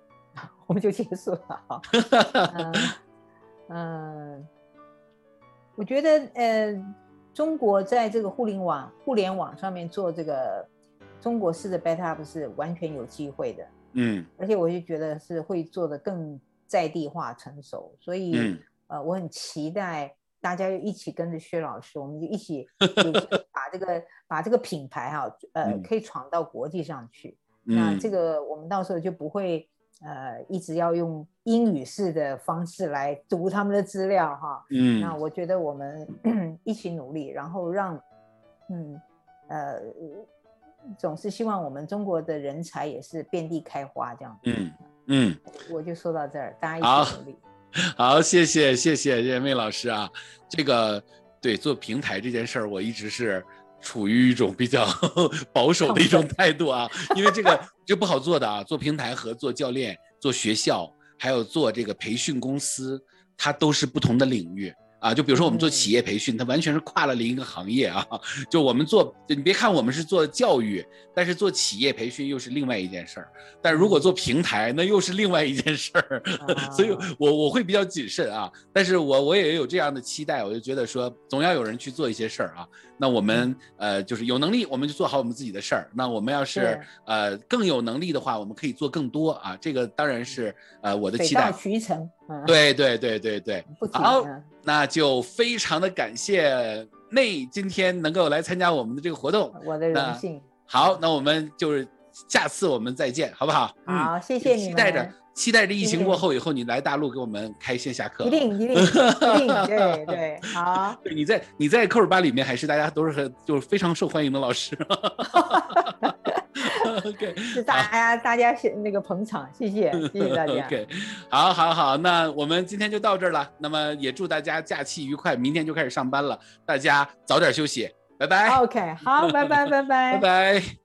我们就结束了哈。嗯，我觉得呃，中国在这个互联网互联网上面做这个中国式的 beta up 是完全有机会的，嗯，而且我就觉得是会做的更。在地化成熟，所以呃，我很期待大家一起跟着薛老师，我们就一起 把这个把这个品牌哈，呃，可以闯到国际上去。那这个我们到时候就不会呃一直要用英语式的方式来读他们的资料哈。嗯，那我觉得我们 一起努力，然后让嗯呃，总是希望我们中国的人才也是遍地开花这样。嗯。嗯，我就说到这儿，大家一起努力。好，谢谢谢谢任妹老师啊。这个对做平台这件事儿，我一直是处于一种比较 保守的一种态度啊，因为这个这不好做的啊。做平台和做教练、做学校，还有做这个培训公司，它都是不同的领域。啊，就比如说我们做企业培训，它完全是跨了另一个行业啊。就我们做，你别看我们是做教育，但是做企业培训又是另外一件事儿。但如果做平台，那又是另外一件事儿。所以，我我会比较谨慎啊。但是我我也有这样的期待，我就觉得说，总要有人去做一些事儿啊。那我们呃，就是有能力，我们就做好我们自己的事儿。那我们要是呃更有能力的话，我们可以做更多啊。这个当然是呃我的期待。水到渠成。对对对对对。好，那就非常的感谢内今天能够来参加我们的这个活动。我的荣幸。好，那我们就是下次我们再见，好不好？好，谢谢你。期待着。期待着疫情过后以后，你来大陆给我们开线下课。一定一定一 定，对对，好。对，你在你在扣儿班里面还是大家都是很就是非常受欢迎的老师。OK，是大家大家那个捧场，谢谢谢谢大家。OK，好好好，那我们今天就到这儿了。那么也祝大家假期愉快，明天就开始上班了，大家早点休息，拜拜。OK，好，拜拜拜拜拜拜。